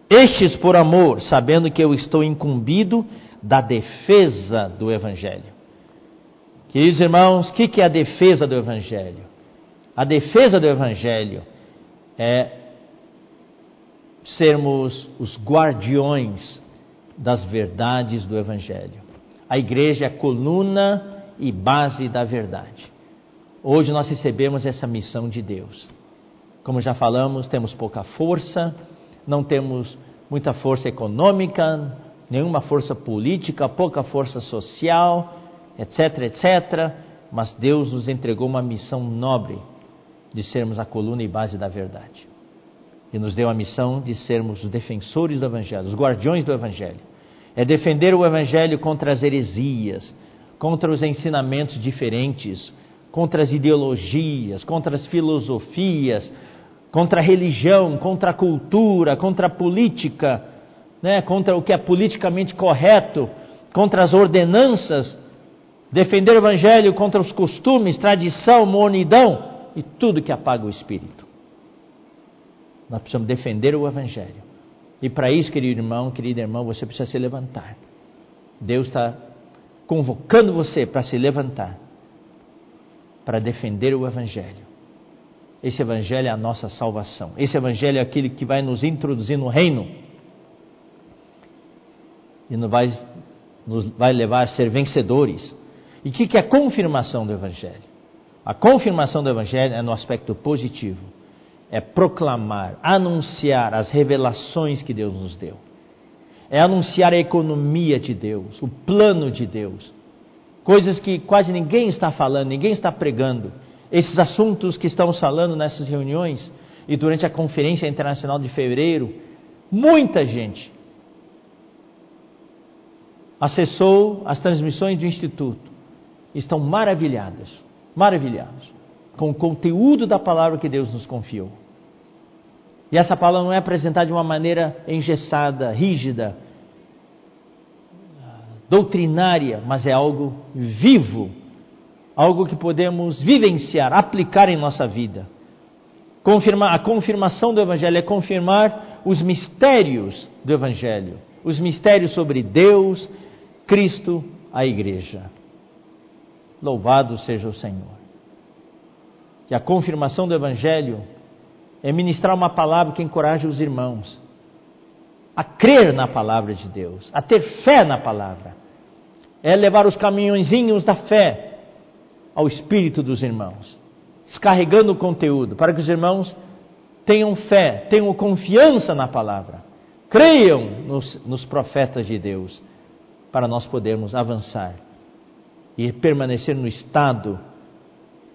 Estes por amor, sabendo que eu estou incumbido da defesa do Evangelho. Queridos irmãos, o que, que é a defesa do Evangelho? A defesa do Evangelho é sermos os guardiões das verdades do Evangelho. A igreja é a coluna e base da verdade. Hoje nós recebemos essa missão de Deus. Como já falamos, temos pouca força, não temos muita força econômica, nenhuma força política, pouca força social, etc, etc. Mas Deus nos entregou uma missão nobre de sermos a coluna e base da verdade. E nos deu a missão de sermos os defensores do Evangelho, os guardiões do Evangelho. É defender o Evangelho contra as heresias, contra os ensinamentos diferentes, contra as ideologias, contra as filosofias, contra a religião, contra a cultura, contra a política, né, contra o que é politicamente correto, contra as ordenanças, defender o evangelho contra os costumes, tradição, monidão e tudo que apaga o espírito. Nós precisamos defender o evangelho. E para isso, querido irmão, querida irmã, você precisa se levantar. Deus está convocando você para se levantar para defender o Evangelho. Esse Evangelho é a nossa salvação. Esse Evangelho é aquele que vai nos introduzir no reino e nos vai, nos vai levar a ser vencedores. E o que, que é a confirmação do Evangelho? A confirmação do Evangelho é no aspecto positivo. É proclamar, anunciar as revelações que Deus nos deu. É anunciar a economia de Deus, o plano de Deus coisas que quase ninguém está falando, ninguém está pregando. Esses assuntos que estamos falando nessas reuniões e durante a Conferência Internacional de Fevereiro, muita gente acessou as transmissões do Instituto. Estão maravilhadas, maravilhados com o conteúdo da palavra que Deus nos confiou. E essa palavra não é apresentada de uma maneira engessada, rígida, doutrinária, mas é algo vivo, algo que podemos vivenciar, aplicar em nossa vida. A confirmação do Evangelho é confirmar os mistérios do Evangelho, os mistérios sobre Deus, Cristo, a Igreja. Louvado seja o Senhor. E a confirmação do Evangelho é ministrar uma palavra que encoraje os irmãos a crer na palavra de Deus, a ter fé na palavra é levar os caminhõezinhos da fé ao espírito dos irmãos, descarregando o conteúdo, para que os irmãos tenham fé, tenham confiança na palavra, creiam nos, nos profetas de Deus, para nós podermos avançar e permanecer no estado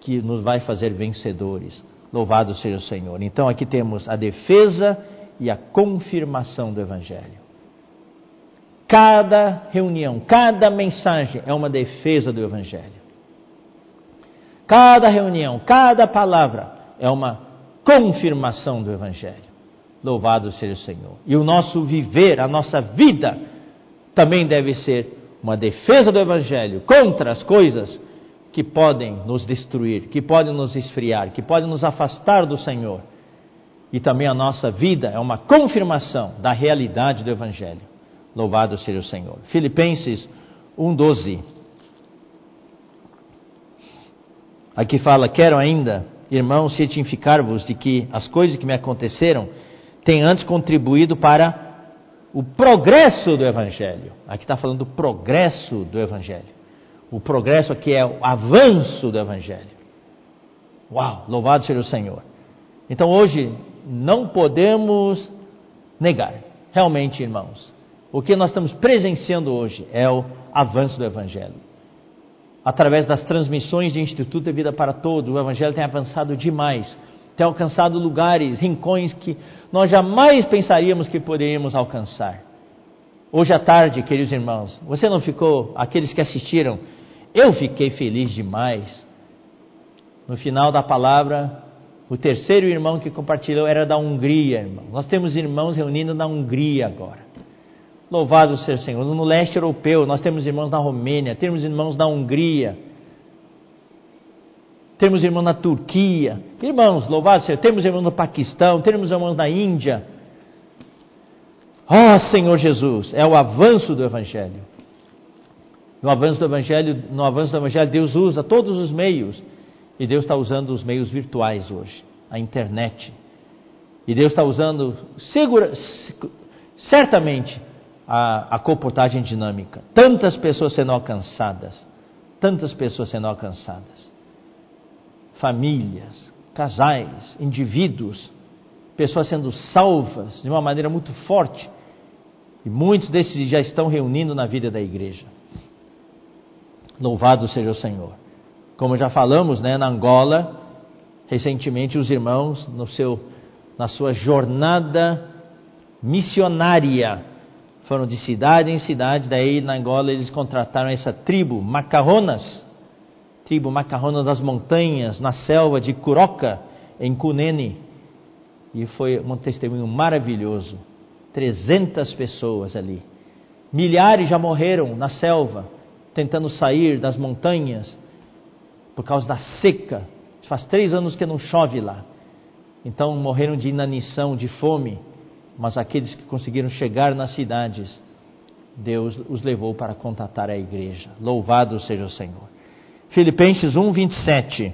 que nos vai fazer vencedores. Louvado seja o Senhor. Então aqui temos a defesa e a confirmação do Evangelho. Cada reunião, cada mensagem é uma defesa do Evangelho. Cada reunião, cada palavra é uma confirmação do Evangelho. Louvado seja o Senhor. E o nosso viver, a nossa vida, também deve ser uma defesa do Evangelho contra as coisas que podem nos destruir, que podem nos esfriar, que podem nos afastar do Senhor. E também a nossa vida é uma confirmação da realidade do Evangelho. Louvado seja o Senhor. Filipenses 1,12. Aqui fala: Quero ainda, irmãos, cientificar-vos de que as coisas que me aconteceram têm antes contribuído para o progresso do Evangelho. Aqui está falando do progresso do Evangelho. O progresso aqui é o avanço do Evangelho. Uau, louvado seja o Senhor. Então hoje não podemos negar, realmente, irmãos, o que nós estamos presenciando hoje é o avanço do Evangelho. Através das transmissões de Instituto de Vida para Todos, o Evangelho tem avançado demais, tem alcançado lugares, rincões que nós jamais pensaríamos que poderíamos alcançar. Hoje à tarde, queridos irmãos, você não ficou, aqueles que assistiram, eu fiquei feliz demais. No final da palavra, o terceiro irmão que compartilhou era da Hungria, irmão. Nós temos irmãos reunindo na Hungria agora. Louvado seja o Senhor. No leste europeu, nós temos irmãos na Romênia, temos irmãos na Hungria, temos irmãos na Turquia. Irmãos, louvado seja, temos irmãos no Paquistão, temos irmãos na Índia. Ó oh, Senhor Jesus, é o avanço do Evangelho. No avanço do Evangelho, no avanço do Evangelho, Deus usa todos os meios. E Deus está usando os meios virtuais hoje, a internet. E Deus está usando, segura, certamente, a, a comportagem dinâmica. Tantas pessoas sendo alcançadas, tantas pessoas sendo alcançadas. Famílias, casais, indivíduos, pessoas sendo salvas de uma maneira muito forte. E muitos desses já estão reunindo na vida da igreja. Louvado seja o Senhor. Como já falamos, né, na Angola, recentemente os irmãos, no seu, na sua jornada missionária, foram de cidade em cidade, daí na Angola eles contrataram essa tribo, Macarronas, tribo Macarrona das montanhas, na selva de Curoca, em Cunene. E foi um testemunho maravilhoso. 300 pessoas ali. Milhares já morreram na selva, tentando sair das montanhas por causa da seca. Faz três anos que não chove lá. Então morreram de inanição, de fome mas aqueles que conseguiram chegar nas cidades, Deus os levou para contatar a igreja. Louvado seja o Senhor. Filipenses 1, 27.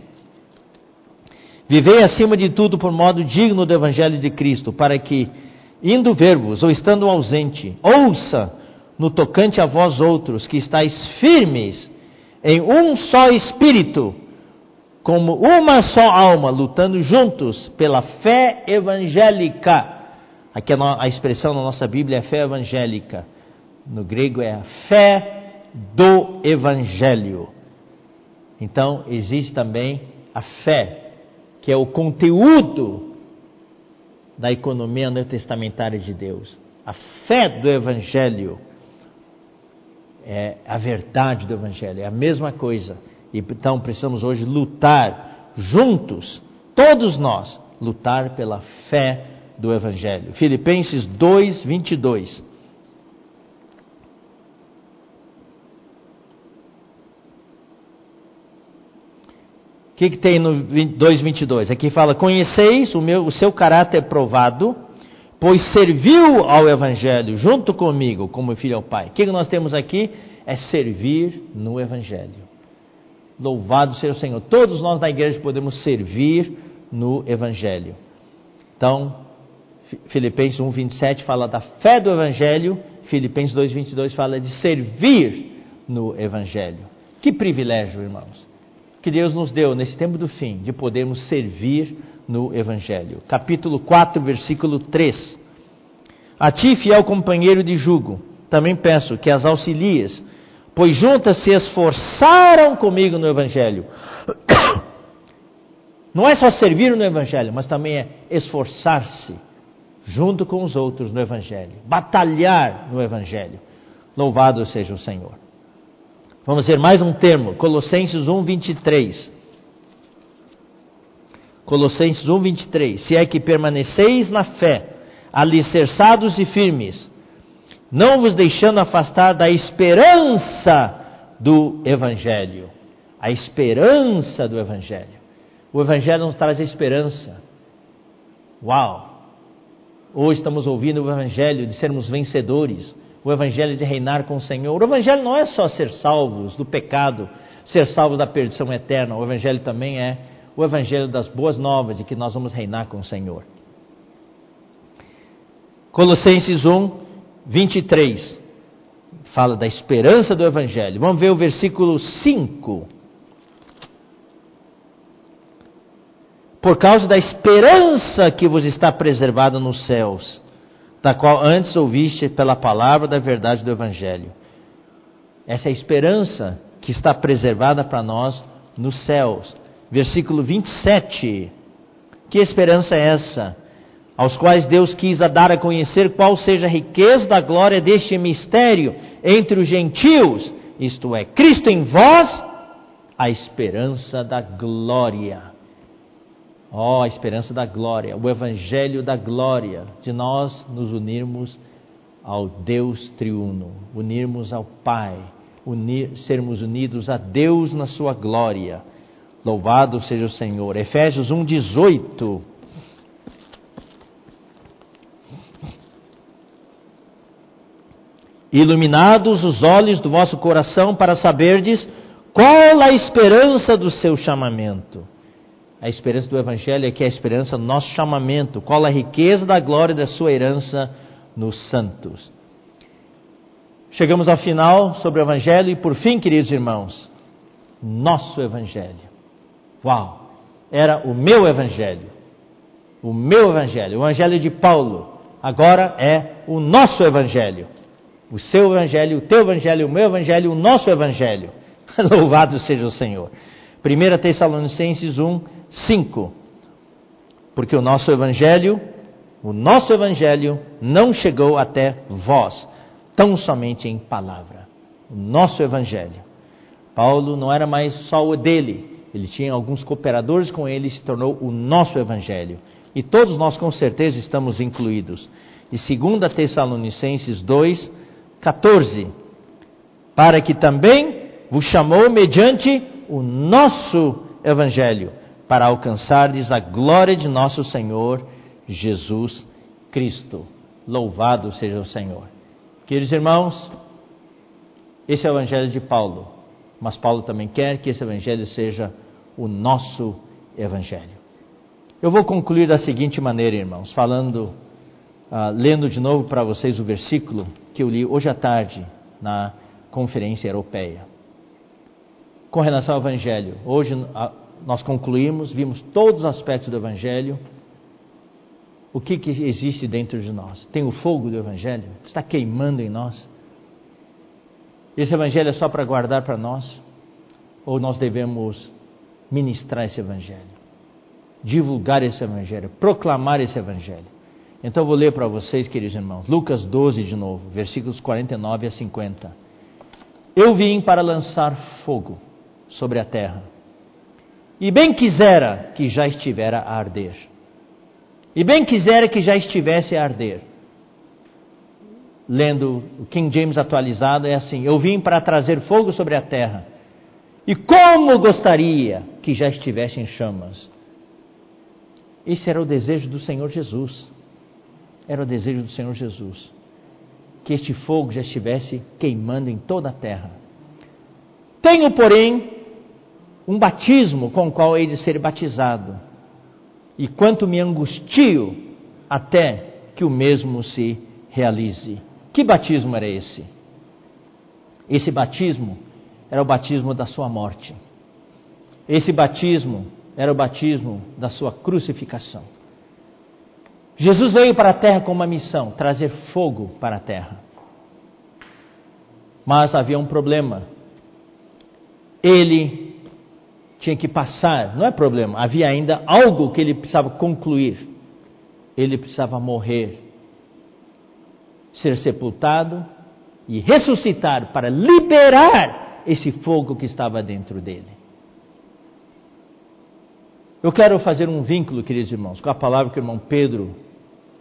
Vivei acima de tudo por modo digno do Evangelho de Cristo, para que, indo ver-vos ou estando ausente, ouça no tocante a vós outros que estáis firmes em um só espírito, como uma só alma, lutando juntos pela fé evangélica Aqui a, expressão na nossa Bíblia é fé evangélica. No grego é a fé do Evangelho. Então, existe também a fé, que é o conteúdo da economia neotestamentária de Deus. A fé do Evangelho é a verdade do Evangelho, é a mesma coisa. Então, precisamos hoje lutar juntos, todos nós, lutar pela fé do Evangelho. Filipenses 2, 22. O que, que tem no 2,22? Aqui fala: Conheceis o, meu, o seu caráter provado, pois serviu ao Evangelho junto comigo, como filho ao Pai. O que, que nós temos aqui? É servir no Evangelho. Louvado seja o Senhor. Todos nós na igreja podemos servir no Evangelho. Então, Filipenses 1:27 fala da fé do evangelho, Filipenses 2:22 fala de servir no evangelho. Que privilégio, irmãos, que Deus nos deu nesse tempo do fim de podermos servir no evangelho. Capítulo 4, versículo 3. A ti, fiel companheiro de jugo, também peço que as auxilies, pois juntas se esforçaram comigo no evangelho. Não é só servir no evangelho, mas também é esforçar-se junto com os outros no Evangelho, batalhar no Evangelho. Louvado seja o Senhor. Vamos ver mais um termo, Colossenses 1, 23. Colossenses 1, 23. Se é que permaneceis na fé, alicerçados e firmes, não vos deixando afastar da esperança do Evangelho. A esperança do Evangelho. O Evangelho nos traz esperança. Uau! Hoje estamos ouvindo o Evangelho de sermos vencedores, o Evangelho de reinar com o Senhor. O Evangelho não é só ser salvos do pecado, ser salvos da perdição eterna. O Evangelho também é o Evangelho das boas novas de que nós vamos reinar com o Senhor. Colossenses 1, 23 fala da esperança do Evangelho. Vamos ver o versículo 5. Por causa da esperança que vos está preservada nos céus, da qual antes ouviste pela palavra da verdade do Evangelho. Essa é a esperança que está preservada para nós nos céus. Versículo 27. Que esperança é essa? Aos quais Deus quis dar a conhecer qual seja a riqueza da glória deste mistério entre os gentios, isto é, Cristo em vós, a esperança da glória. Ó, oh, a esperança da glória, o evangelho da glória, de nós nos unirmos ao Deus triuno, unirmos ao Pai, unir, sermos unidos a Deus na sua glória. Louvado seja o Senhor. Efésios 1:18 Iluminados os olhos do vosso coração para saberdes qual a esperança do seu chamamento. A esperança do Evangelho é que a esperança nosso chamamento. Qual a riqueza da glória da sua herança nos santos. Chegamos ao final sobre o Evangelho e por fim, queridos irmãos, nosso Evangelho. Uau! Era o meu Evangelho. O meu Evangelho, o Evangelho de Paulo. Agora é o nosso Evangelho o seu evangelho, o teu evangelho, o meu evangelho, o nosso evangelho. Louvado seja o Senhor. 1 Tessalonicenses 1, 5. Porque o nosso evangelho, o nosso evangelho não chegou até vós, tão somente em palavra. O nosso evangelho. Paulo não era mais só o dele, ele tinha alguns cooperadores com ele e se tornou o nosso evangelho. E todos nós com certeza estamos incluídos. E 2 Tessalonicenses 2, 14. Para que também vos chamou mediante o nosso evangelho, para alcançardes a glória de nosso Senhor Jesus Cristo. Louvado seja o Senhor. Queridos irmãos, esse é o evangelho de Paulo, mas Paulo também quer que esse evangelho seja o nosso evangelho. Eu vou concluir da seguinte maneira, irmãos, falando, uh, lendo de novo para vocês o versículo que eu li hoje à tarde na Conferência Europeia. Com relação ao Evangelho, hoje nós concluímos, vimos todos os aspectos do Evangelho. O que, que existe dentro de nós? Tem o fogo do Evangelho? Está queimando em nós? Esse Evangelho é só para guardar para nós? Ou nós devemos ministrar esse Evangelho? Divulgar esse Evangelho? Proclamar esse Evangelho? Então vou ler para vocês, queridos irmãos, Lucas 12 de novo, versículos 49 a 50. Eu vim para lançar fogo sobre a terra, e bem quisera que já estivera a arder, e bem quisera que já estivesse a arder. Lendo o King James atualizado, é assim: Eu vim para trazer fogo sobre a terra, e como gostaria que já estivesse em chamas. Esse era o desejo do Senhor Jesus. Era o desejo do Senhor Jesus. Que este fogo já estivesse queimando em toda a terra. Tenho, porém, um batismo com o qual hei de ser batizado. E quanto me angustio até que o mesmo se realize. Que batismo era esse? Esse batismo era o batismo da sua morte. Esse batismo era o batismo da sua crucificação. Jesus veio para a terra com uma missão: trazer fogo para a terra. Mas havia um problema. Ele tinha que passar, não é problema, havia ainda algo que ele precisava concluir. Ele precisava morrer, ser sepultado e ressuscitar para liberar esse fogo que estava dentro dele. Eu quero fazer um vínculo, queridos irmãos, com a palavra que o irmão Pedro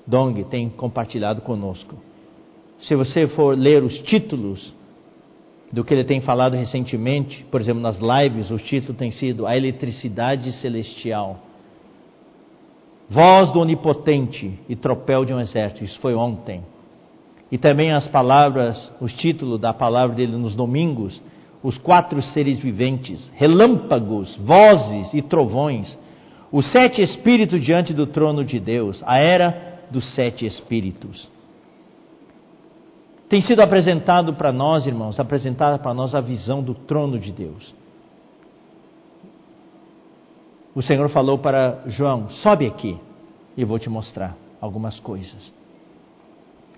Dong tem compartilhado conosco. Se você for ler os títulos do que ele tem falado recentemente, por exemplo, nas lives, os títulos têm sido A Eletricidade Celestial, Voz do Onipotente e Tropel de um Exército, isso foi ontem. E também as palavras, os títulos da palavra dele nos domingos, os quatro seres viventes, relâmpagos, vozes e trovões, os sete espíritos diante do trono de Deus, a era dos sete espíritos. Tem sido apresentado para nós, irmãos, apresentada para nós a visão do trono de Deus. O Senhor falou para João: sobe aqui e vou te mostrar algumas coisas.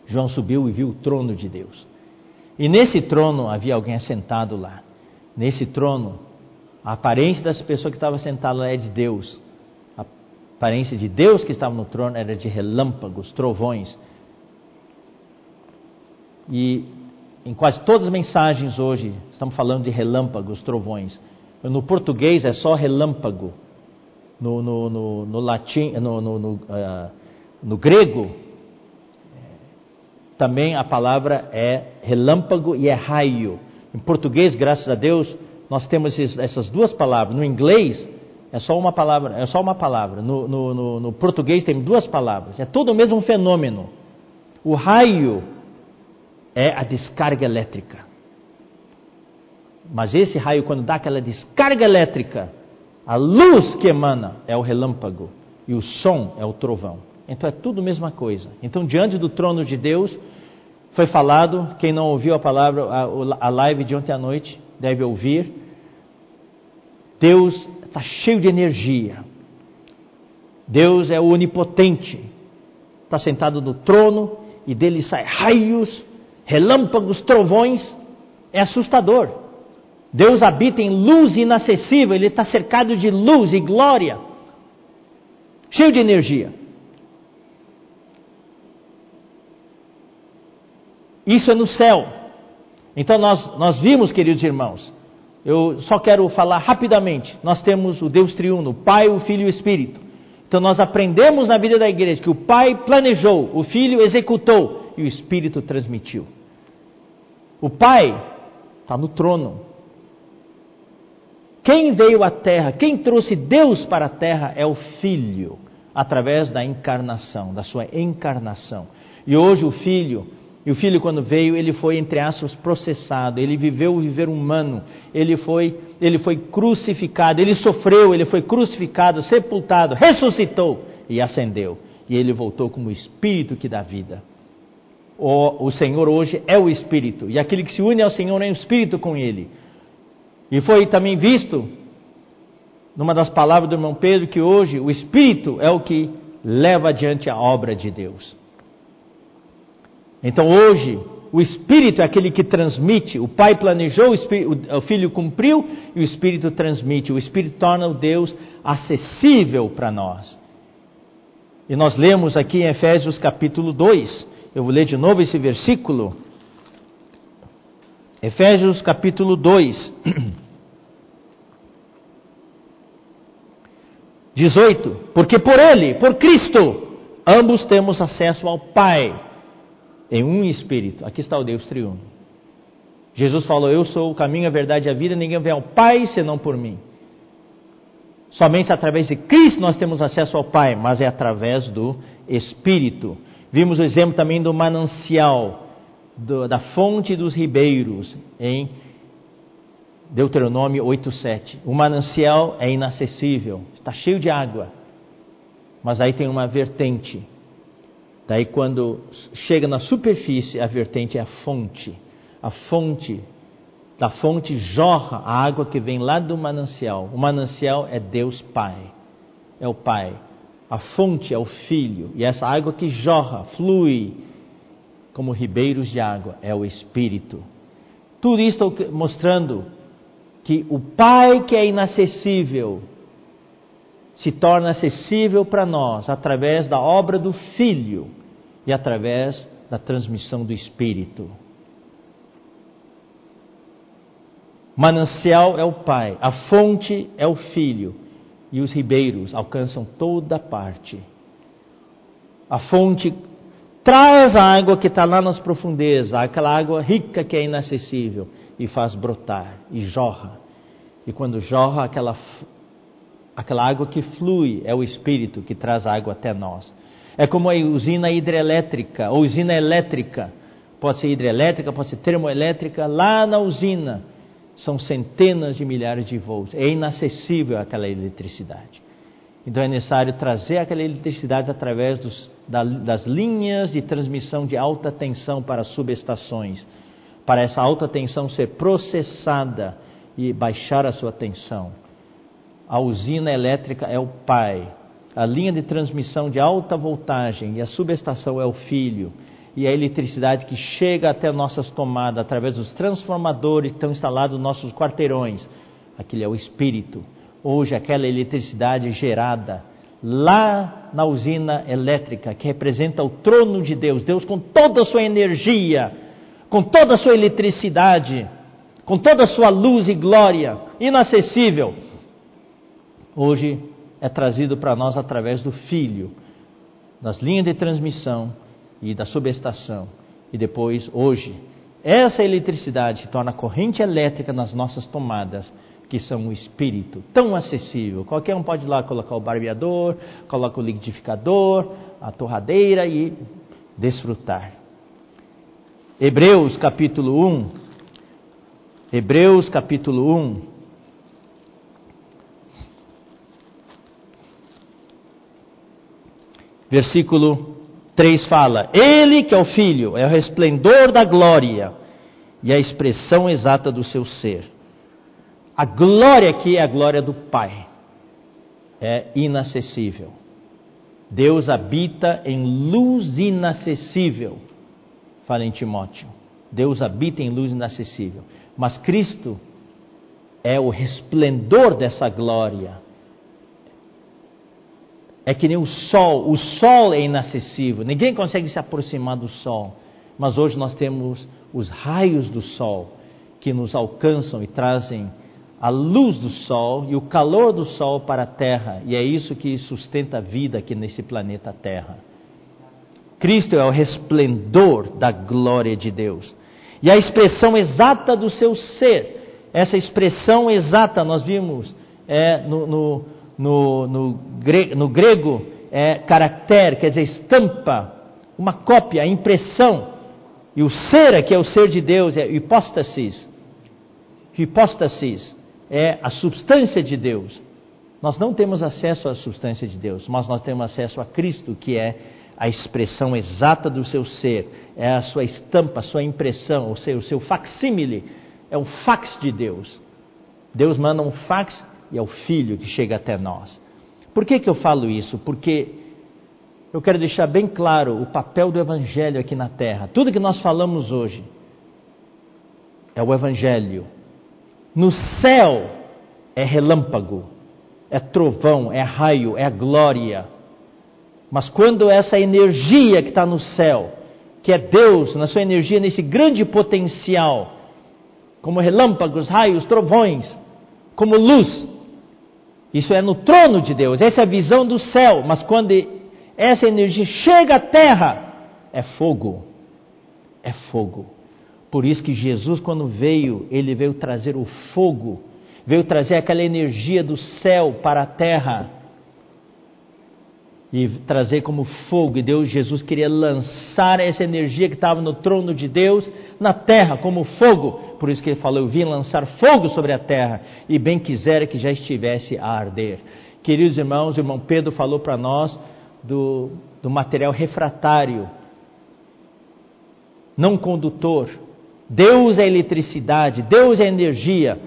João subiu e viu o trono de Deus. E nesse trono havia alguém assentado lá. Nesse trono, a aparência das pessoas que estavam sentadas lá é de Deus. A aparência de Deus que estava no trono era de relâmpagos, trovões. E em quase todas as mensagens hoje estamos falando de relâmpagos, trovões. No português é só relâmpago. No, no, no, no latim, no, no, uh, no grego, também a palavra é relâmpago e é raio. Em português, graças a Deus, nós temos essas duas palavras. No inglês, é só uma palavra. É só uma palavra. No, no, no, no português tem duas palavras. É todo o mesmo fenômeno. O raio é a descarga elétrica. Mas esse raio, quando dá aquela descarga elétrica, a luz que emana é o relâmpago e o som é o trovão. Então é tudo a mesma coisa. Então, diante do trono de Deus, foi falado, quem não ouviu a palavra, a, a live de ontem à noite, deve ouvir. Deus está cheio de energia. Deus é onipotente. Está sentado no trono e dele saem raios, relâmpagos, trovões. É assustador. Deus habita em luz inacessível, ele está cercado de luz e glória, cheio de energia. Isso é no céu. Então nós, nós vimos, queridos irmãos, eu só quero falar rapidamente. Nós temos o Deus triuno, o Pai, o Filho e o Espírito. Então nós aprendemos na vida da igreja que o Pai planejou, o Filho executou e o Espírito transmitiu. O Pai está no trono. Quem veio à terra, quem trouxe Deus para a terra é o Filho, através da encarnação, da sua encarnação. E hoje o Filho e o filho, quando veio, ele foi, entre aspas, processado, ele viveu o viver humano, ele foi, ele foi crucificado, ele sofreu, ele foi crucificado, sepultado, ressuscitou e ascendeu. E ele voltou como o Espírito que dá vida. O, o Senhor hoje é o Espírito, e aquele que se une ao Senhor é o Espírito com ele. E foi também visto, numa das palavras do irmão Pedro, que hoje o Espírito é o que leva adiante a obra de Deus. Então hoje, o Espírito é aquele que transmite. O Pai planejou, o, Espírito, o Filho cumpriu e o Espírito transmite. O Espírito torna o Deus acessível para nós. E nós lemos aqui em Efésios capítulo 2. Eu vou ler de novo esse versículo. Efésios capítulo 2. 18. Porque por Ele, por Cristo, ambos temos acesso ao Pai em um espírito. Aqui está o Deus triuno. Jesus falou: Eu sou o caminho, a verdade e a vida, ninguém vem ao Pai senão por mim. Somente através de Cristo nós temos acesso ao Pai, mas é através do Espírito. Vimos o exemplo também do manancial, do, da fonte dos ribeiros, em Deuteronômio 8,7. O manancial é inacessível, está cheio de água, mas aí tem uma vertente Daí, quando chega na superfície, a vertente é a fonte. A fonte, da fonte jorra a água que vem lá do manancial. O manancial é Deus Pai, é o Pai. A fonte é o Filho. E essa água que jorra, flui como ribeiros de água, é o Espírito. Tudo isso mostrando que o Pai que é inacessível se torna acessível para nós através da obra do Filho e através da transmissão do Espírito. Manancial é o Pai, a fonte é o Filho, e os ribeiros alcançam toda parte. A fonte traz a água que está lá nas profundezas, aquela água rica que é inacessível, e faz brotar, e jorra. E quando jorra, aquela Aquela água que flui é o Espírito que traz a água até nós. É como a usina hidrelétrica, ou usina elétrica. Pode ser hidrelétrica, pode ser termoelétrica. Lá na usina são centenas de milhares de volts. É inacessível aquela eletricidade. Então é necessário trazer aquela eletricidade através dos, da, das linhas de transmissão de alta tensão para subestações, para essa alta tensão ser processada e baixar a sua tensão. A usina elétrica é o pai, a linha de transmissão de alta voltagem e a subestação é o filho, e a eletricidade que chega até nossas tomadas através dos transformadores que estão instalados nos nossos quarteirões, aquele é o espírito. Hoje, aquela eletricidade gerada lá na usina elétrica, que representa o trono de Deus, Deus com toda a sua energia, com toda a sua eletricidade, com toda a sua luz e glória, inacessível, hoje é trazido para nós através do Filho, das linhas de transmissão e da subestação. E depois, hoje, essa eletricidade se torna corrente elétrica nas nossas tomadas, que são um espírito tão acessível. Qualquer um pode ir lá colocar o barbeador, coloca o liquidificador, a torradeira e desfrutar. Hebreus capítulo 1. Hebreus capítulo 1. Versículo 3 fala: Ele que é o Filho, é o resplendor da glória e a expressão exata do seu ser. A glória aqui é a glória do Pai, é inacessível. Deus habita em luz inacessível, fala em Timóteo. Deus habita em luz inacessível. Mas Cristo é o resplendor dessa glória é que nem o sol. O sol é inacessível, ninguém consegue se aproximar do sol. Mas hoje nós temos os raios do sol que nos alcançam e trazem a luz do sol e o calor do sol para a terra, e é isso que sustenta a vida aqui nesse planeta Terra. Cristo é o resplendor da glória de Deus. E a expressão exata do seu ser, essa expressão exata nós vimos é, no, no no, no, no grego é caractere, quer dizer estampa, uma cópia, impressão. E o ser, que é o ser de Deus, é hipóstasis. Hipóstasis é a substância de Deus. Nós não temos acesso à substância de Deus, mas nós temos acesso a Cristo, que é a expressão exata do seu ser, é a sua estampa, a sua impressão, ou seja, o seu facsímile, é o fax de Deus. Deus manda um fax e ao Filho que chega até nós. Por que, que eu falo isso? Porque eu quero deixar bem claro o papel do Evangelho aqui na terra. Tudo que nós falamos hoje é o Evangelho. No céu é relâmpago, é trovão, é raio, é glória. Mas quando essa energia que está no céu, que é Deus, na sua energia, nesse grande potencial, como relâmpagos, raios, trovões, como luz, isso é no trono de Deus, essa é a visão do céu, mas quando essa energia chega à terra, é fogo. É fogo. Por isso que Jesus, quando veio, ele veio trazer o fogo, veio trazer aquela energia do céu para a terra e trazer como fogo. E Deus, Jesus queria lançar essa energia que estava no trono de Deus na terra como fogo. Por isso que ele falou: Eu vim lançar fogo sobre a terra, e bem quisera que já estivesse a arder. Queridos irmãos, o irmão Pedro falou para nós do, do material refratário, não condutor. Deus é eletricidade, Deus é energia.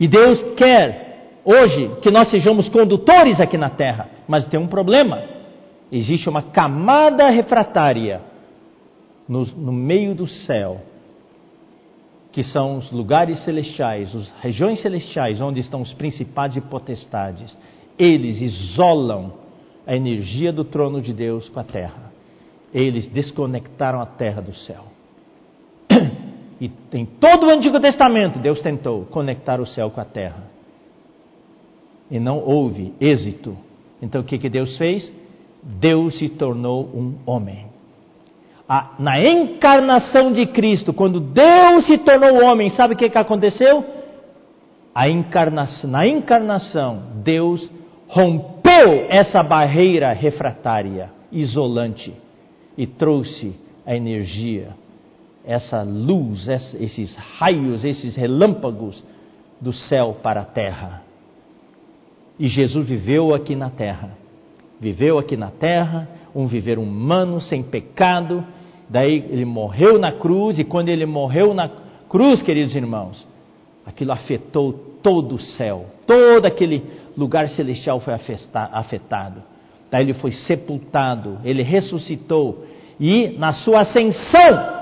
E Deus quer hoje que nós sejamos condutores aqui na terra, mas tem um problema. Existe uma camada refratária no, no meio do céu, que são os lugares celestiais, as regiões celestiais, onde estão os principados e potestades. Eles isolam a energia do trono de Deus com a terra. Eles desconectaram a terra do céu. E em todo o Antigo Testamento, Deus tentou conectar o céu com a terra. E não houve êxito. Então o que, que Deus fez? Deus se tornou um homem. A, na encarnação de Cristo, quando Deus se tornou homem, sabe o que, que aconteceu? A encarnação, na encarnação, Deus rompeu essa barreira refratária, isolante, e trouxe a energia essa luz, esses raios, esses relâmpagos do céu para a terra. E Jesus viveu aqui na terra. Viveu aqui na terra, um viver humano, sem pecado. Daí ele morreu na cruz, e quando ele morreu na cruz, queridos irmãos, aquilo afetou todo o céu, todo aquele lugar celestial foi afetado. Daí ele foi sepultado, ele ressuscitou, e na sua ascensão,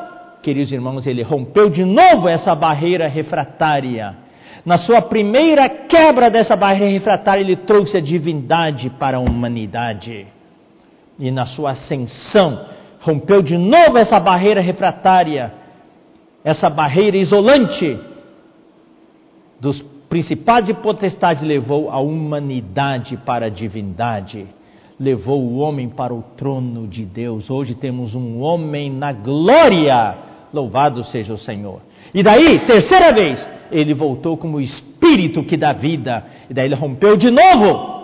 queridos irmãos, ele rompeu de novo essa barreira refratária. Na sua primeira quebra dessa barreira refratária, ele trouxe a divindade para a humanidade. E na sua ascensão, rompeu de novo essa barreira refratária, essa barreira isolante dos principados e potestades, levou a humanidade para a divindade levou o homem para o trono de Deus. Hoje temos um homem na glória Louvado seja o Senhor. E daí, terceira vez, ele voltou como o Espírito que dá vida. E daí ele rompeu de novo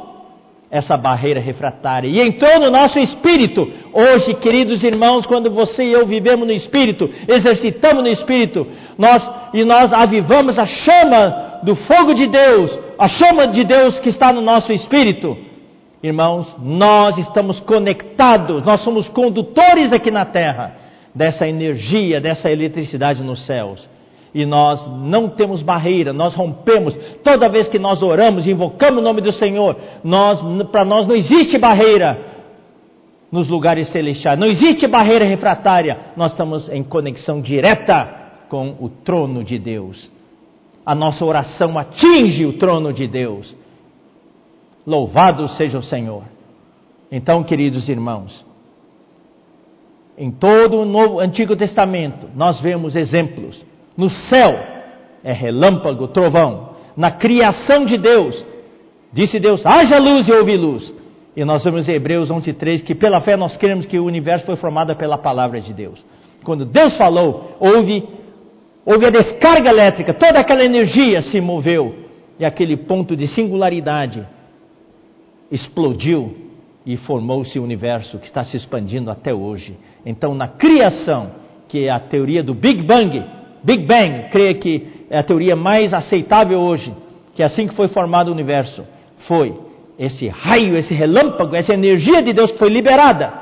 essa barreira refratária e entrou no nosso espírito. Hoje, queridos irmãos, quando você e eu vivemos no espírito, exercitamos no espírito, nós e nós avivamos a chama do fogo de Deus, a chama de Deus que está no nosso espírito. Irmãos, nós estamos conectados, nós somos condutores aqui na terra dessa energia, dessa eletricidade nos céus. E nós não temos barreira, nós rompemos. Toda vez que nós oramos e invocamos o nome do Senhor, para nós não existe barreira nos lugares celestiais, não existe barreira refratária. Nós estamos em conexão direta com o trono de Deus. A nossa oração atinge o trono de Deus. Louvado seja o Senhor. Então, queridos irmãos, em todo o Novo, Antigo Testamento, nós vemos exemplos. No céu é relâmpago, trovão. Na criação de Deus, disse Deus: haja luz e houve luz. E nós vemos em Hebreus 11:3 que pela fé nós cremos que o universo foi formado pela palavra de Deus. Quando Deus falou, houve, houve a descarga elétrica, toda aquela energia se moveu e aquele ponto de singularidade explodiu e formou-se o universo que está se expandindo até hoje. Então, na criação, que é a teoria do Big Bang, Big Bang, creio que é a teoria mais aceitável hoje, que é assim que foi formado o universo, foi esse raio, esse relâmpago, essa energia de Deus que foi liberada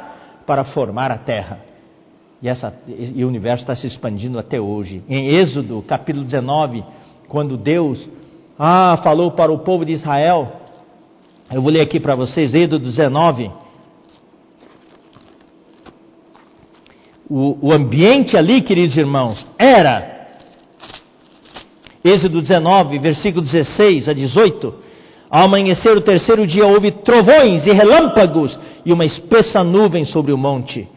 para formar a Terra. E, essa, e o universo está se expandindo até hoje. Em Êxodo, capítulo 19, quando Deus ah, falou para o povo de Israel, eu vou ler aqui para vocês, Êxodo 19. O, o ambiente ali, queridos irmãos, era. Êxodo 19, versículo 16 a 18. Ao amanhecer o terceiro dia houve trovões e relâmpagos e uma espessa nuvem sobre o monte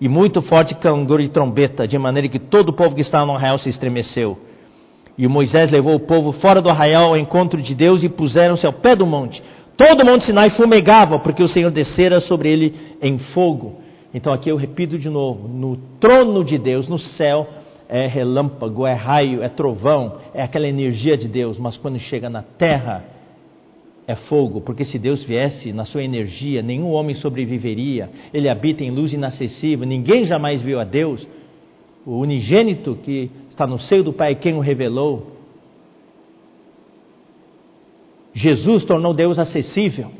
e muito forte cangor e trombeta, de maneira que todo o povo que estava no arraial se estremeceu. E Moisés levou o povo fora do arraial ao encontro de Deus e puseram-se ao pé do monte. Todo o Monte Sinai fumegava, porque o Senhor descera sobre ele em fogo. Então aqui eu repito de novo: no trono de Deus, no céu, é relâmpago, é raio, é trovão, é aquela energia de Deus, mas quando chega na terra, é fogo, porque se Deus viesse na sua energia, nenhum homem sobreviveria. Ele habita em luz inacessível, ninguém jamais viu a Deus. O unigênito que está no seio do Pai, quem o revelou, Jesus tornou Deus acessível.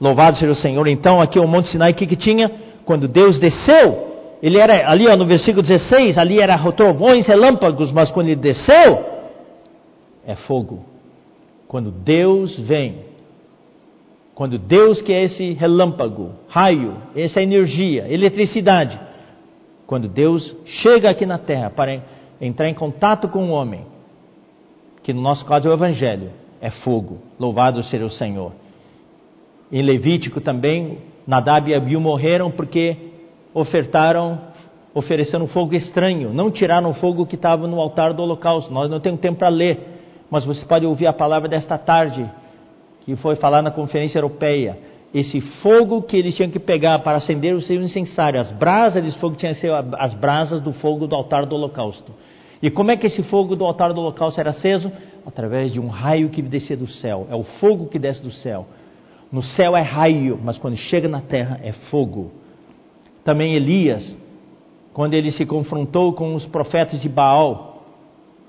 Louvado seja o Senhor. Então, aqui o Monte Sinai, o que, que tinha? Quando Deus desceu, ele era, ali ó, no versículo 16, ali era trovões, relâmpagos, mas quando ele desceu, é fogo. Quando Deus vem, quando Deus que é esse relâmpago, raio, essa energia, eletricidade, quando Deus chega aqui na terra para entrar em contato com o homem, que no nosso caso é o Evangelho, é fogo. Louvado seja o Senhor. Em Levítico também, Nadab e Abiú morreram porque ofertaram, ofereceram fogo estranho. Não tiraram o fogo que estava no altar do holocausto. Nós não temos tempo para ler, mas você pode ouvir a palavra desta tarde, que foi falar na conferência europeia. Esse fogo que eles tinham que pegar para acender o seu incensário, as brasas desse fogo tinham que ser as brasas do fogo do altar do holocausto. E como é que esse fogo do altar do holocausto era aceso? Através de um raio que descia do céu. É o fogo que desce do céu. No céu é raio, mas quando chega na terra é fogo. Também Elias, quando ele se confrontou com os profetas de Baal.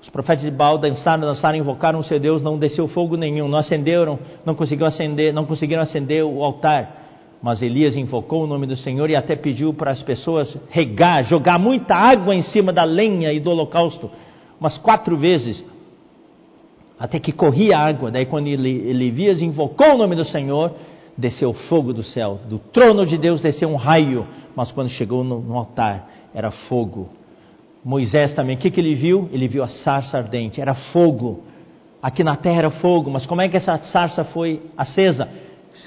Os profetas de Baal dançaram, dançaram, invocaram o seu Deus, não desceu fogo nenhum, não acenderam, não conseguiram acender, não conseguiram acender o altar. Mas Elias invocou o nome do Senhor e até pediu para as pessoas regar, jogar muita água em cima da lenha e do holocausto, umas quatro vezes, até que corria água. Daí, quando Elias invocou o nome do Senhor, desceu fogo do céu. Do trono de Deus desceu um raio, mas quando chegou no, no altar, era fogo. Moisés também, o que, que ele viu? Ele viu a sarça ardente, era fogo. Aqui na terra era fogo, mas como é que essa sarça foi acesa?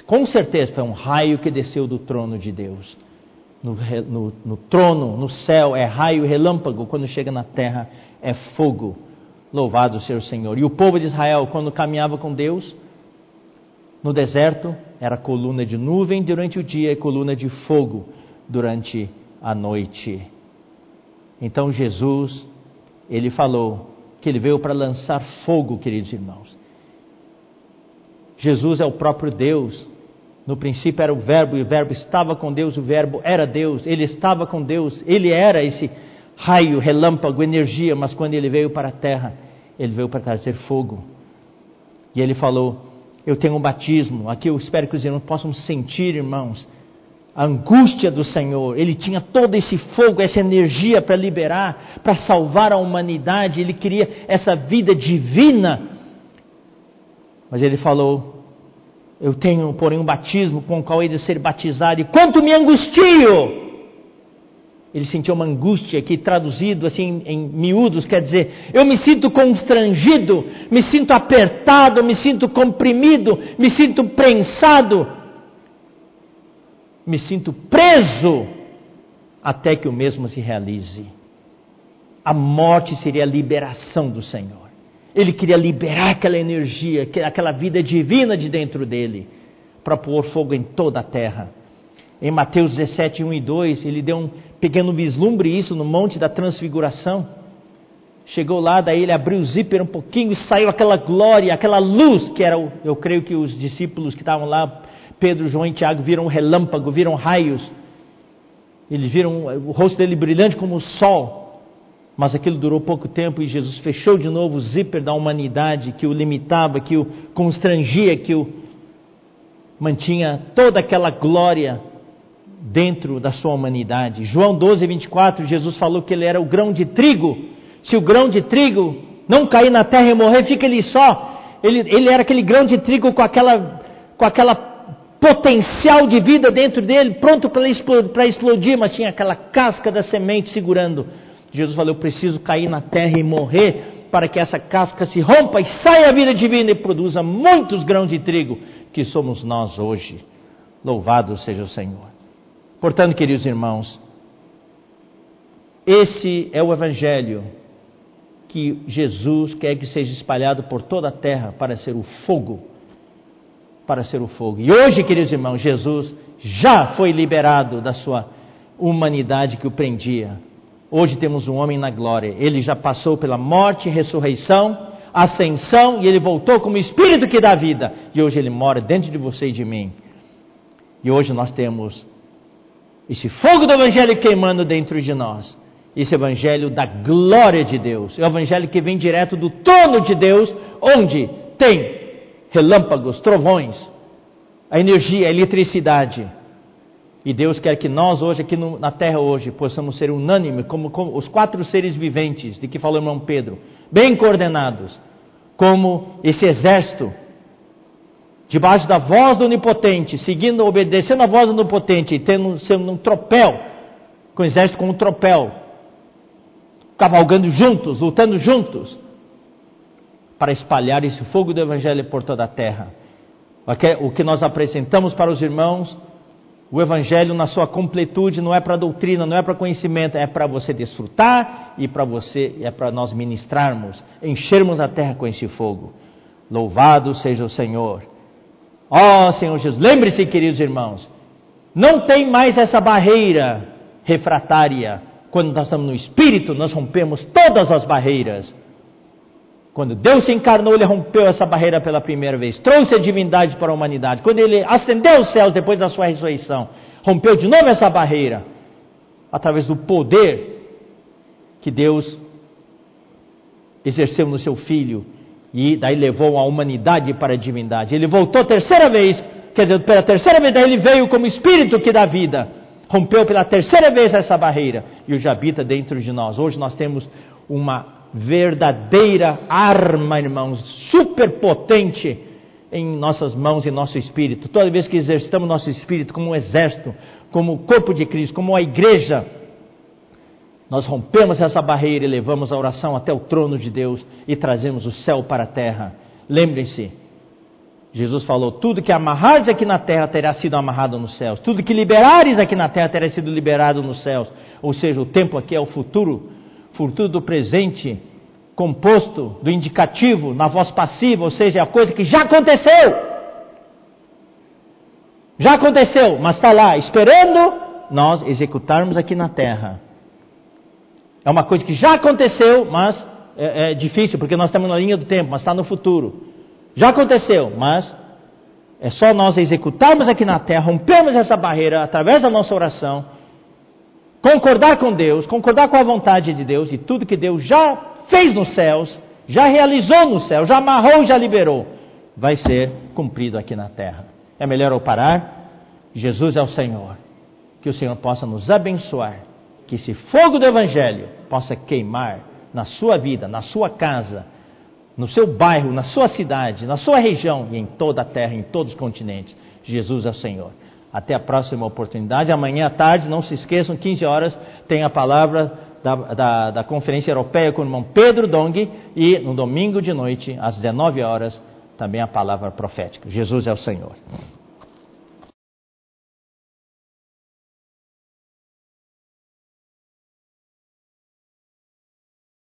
Com certeza foi um raio que desceu do trono de Deus. No, no, no trono, no céu, é raio relâmpago, quando chega na terra, é fogo. Louvado seja o Senhor. E o povo de Israel, quando caminhava com Deus, no deserto, era coluna de nuvem durante o dia e coluna de fogo durante a noite. Então Jesus, ele falou que ele veio para lançar fogo, queridos irmãos. Jesus é o próprio Deus. No princípio era o Verbo, e o Verbo estava com Deus, o Verbo era Deus, ele estava com Deus, ele era esse raio, relâmpago, energia, mas quando ele veio para a terra, ele veio para trazer fogo. E ele falou: Eu tenho um batismo. Aqui eu espero que os irmãos possam sentir, irmãos, a angústia do Senhor. Ele tinha todo esse fogo, essa energia para liberar, para salvar a humanidade. Ele queria essa vida divina. Mas ele falou: Eu tenho, porém, um batismo com o qual ele de ser batizado, e quanto me angustio! Ele sentiu uma angústia que, traduzido assim em miúdos, quer dizer: eu me sinto constrangido, me sinto apertado, me sinto comprimido, me sinto prensado me sinto preso até que o mesmo se realize. A morte seria a liberação do Senhor. Ele queria liberar aquela energia, aquela vida divina de dentro dele, para pôr fogo em toda a terra. Em Mateus 17, 1 e 2, ele deu um pequeno vislumbre isso no Monte da Transfiguração. Chegou lá, daí ele abriu o zíper um pouquinho e saiu aquela glória, aquela luz, que era, eu creio que os discípulos que estavam lá Pedro, João e Tiago viram um relâmpago, viram raios. Eles viram o rosto dele brilhante como o sol. Mas aquilo durou pouco tempo e Jesus fechou de novo o zíper da humanidade que o limitava, que o constrangia, que o mantinha toda aquela glória dentro da sua humanidade. João 12, 24, Jesus falou que ele era o grão de trigo. Se o grão de trigo não cair na terra e morrer, fica ele só. Ele, ele era aquele grão de trigo com aquela, com aquela potencial de vida dentro dele, pronto para explodir, explodir, mas tinha aquela casca da semente segurando. Jesus falou: Eu preciso cair na terra e morrer para que essa casca se rompa e saia a vida divina e produza muitos grãos de trigo, que somos nós hoje. Louvado seja o Senhor. Portanto, queridos irmãos, esse é o Evangelho que Jesus quer que seja espalhado por toda a terra para ser o fogo para ser o fogo. E hoje, queridos irmãos, Jesus já foi liberado da sua humanidade que o prendia. Hoje temos um homem na glória. Ele já passou pela morte, ressurreição, ascensão e ele voltou como espírito que dá vida. E hoje ele mora dentro de você e de mim. E hoje nós temos esse fogo do evangelho queimando dentro de nós. Esse evangelho da glória de Deus. É o evangelho que vem direto do trono de Deus, onde tem relâmpagos, trovões, a energia, a eletricidade. E Deus quer que nós hoje, aqui no, na terra hoje, possamos ser unânimes, como, como, os quatro seres viventes de que falou o irmão Pedro, bem coordenados, como esse exército, debaixo da voz do Onipotente, seguindo, obedecendo a voz do Onipotente, tendo sendo um tropel, com o exército como um tropel, cavalgando juntos, lutando juntos, para espalhar esse fogo do Evangelho por toda a terra. O que nós apresentamos para os irmãos, o Evangelho na sua completude não é para doutrina, não é para conhecimento, é para você desfrutar e para você é para nós ministrarmos, enchermos a terra com esse fogo. Louvado seja o Senhor. Ó oh, Senhor Jesus, lembre-se, queridos irmãos, não tem mais essa barreira refratária. Quando nós estamos no Espírito, nós rompemos todas as barreiras. Quando Deus se encarnou, ele rompeu essa barreira pela primeira vez, trouxe a divindade para a humanidade. Quando ele ascendeu os céus depois da sua ressurreição, rompeu de novo essa barreira através do poder que Deus exerceu no seu filho e daí levou a humanidade para a divindade. Ele voltou terceira vez, quer dizer, pela terceira vez, daí ele veio como espírito que dá vida. Rompeu pela terceira vez essa barreira e hoje habita dentro de nós. Hoje nós temos uma verdadeira arma, irmãos, super potente em nossas mãos e nosso espírito. Toda vez que exercitamos nosso espírito como um exército, como o corpo de Cristo, como a igreja, nós rompemos essa barreira e levamos a oração até o trono de Deus e trazemos o céu para a terra. Lembrem-se, Jesus falou: tudo que amarrares aqui na terra terá sido amarrado nos céus, tudo que liberares aqui na terra terá sido liberado nos céus. Ou seja, o tempo aqui é o futuro, futuro do presente, composto do indicativo na voz passiva, ou seja, é a coisa que já aconteceu. Já aconteceu, mas está lá, esperando nós executarmos aqui na terra. É uma coisa que já aconteceu, mas é, é difícil, porque nós estamos na linha do tempo, mas está no futuro. Já aconteceu, mas é só nós executarmos aqui na terra, rompermos essa barreira através da nossa oração, concordar com Deus, concordar com a vontade de Deus e tudo que Deus já fez nos céus, já realizou no céu, já amarrou, já liberou, vai ser cumprido aqui na terra. É melhor eu parar? Jesus é o Senhor. Que o Senhor possa nos abençoar que esse fogo do Evangelho possa queimar na sua vida, na sua casa, no seu bairro, na sua cidade, na sua região e em toda a terra, em todos os continentes. Jesus é o Senhor. Até a próxima oportunidade. Amanhã à tarde, não se esqueçam, 15 horas, tem a palavra da, da, da Conferência Europeia com o irmão Pedro Dong. E no domingo de noite, às 19 horas, também a palavra profética. Jesus é o Senhor.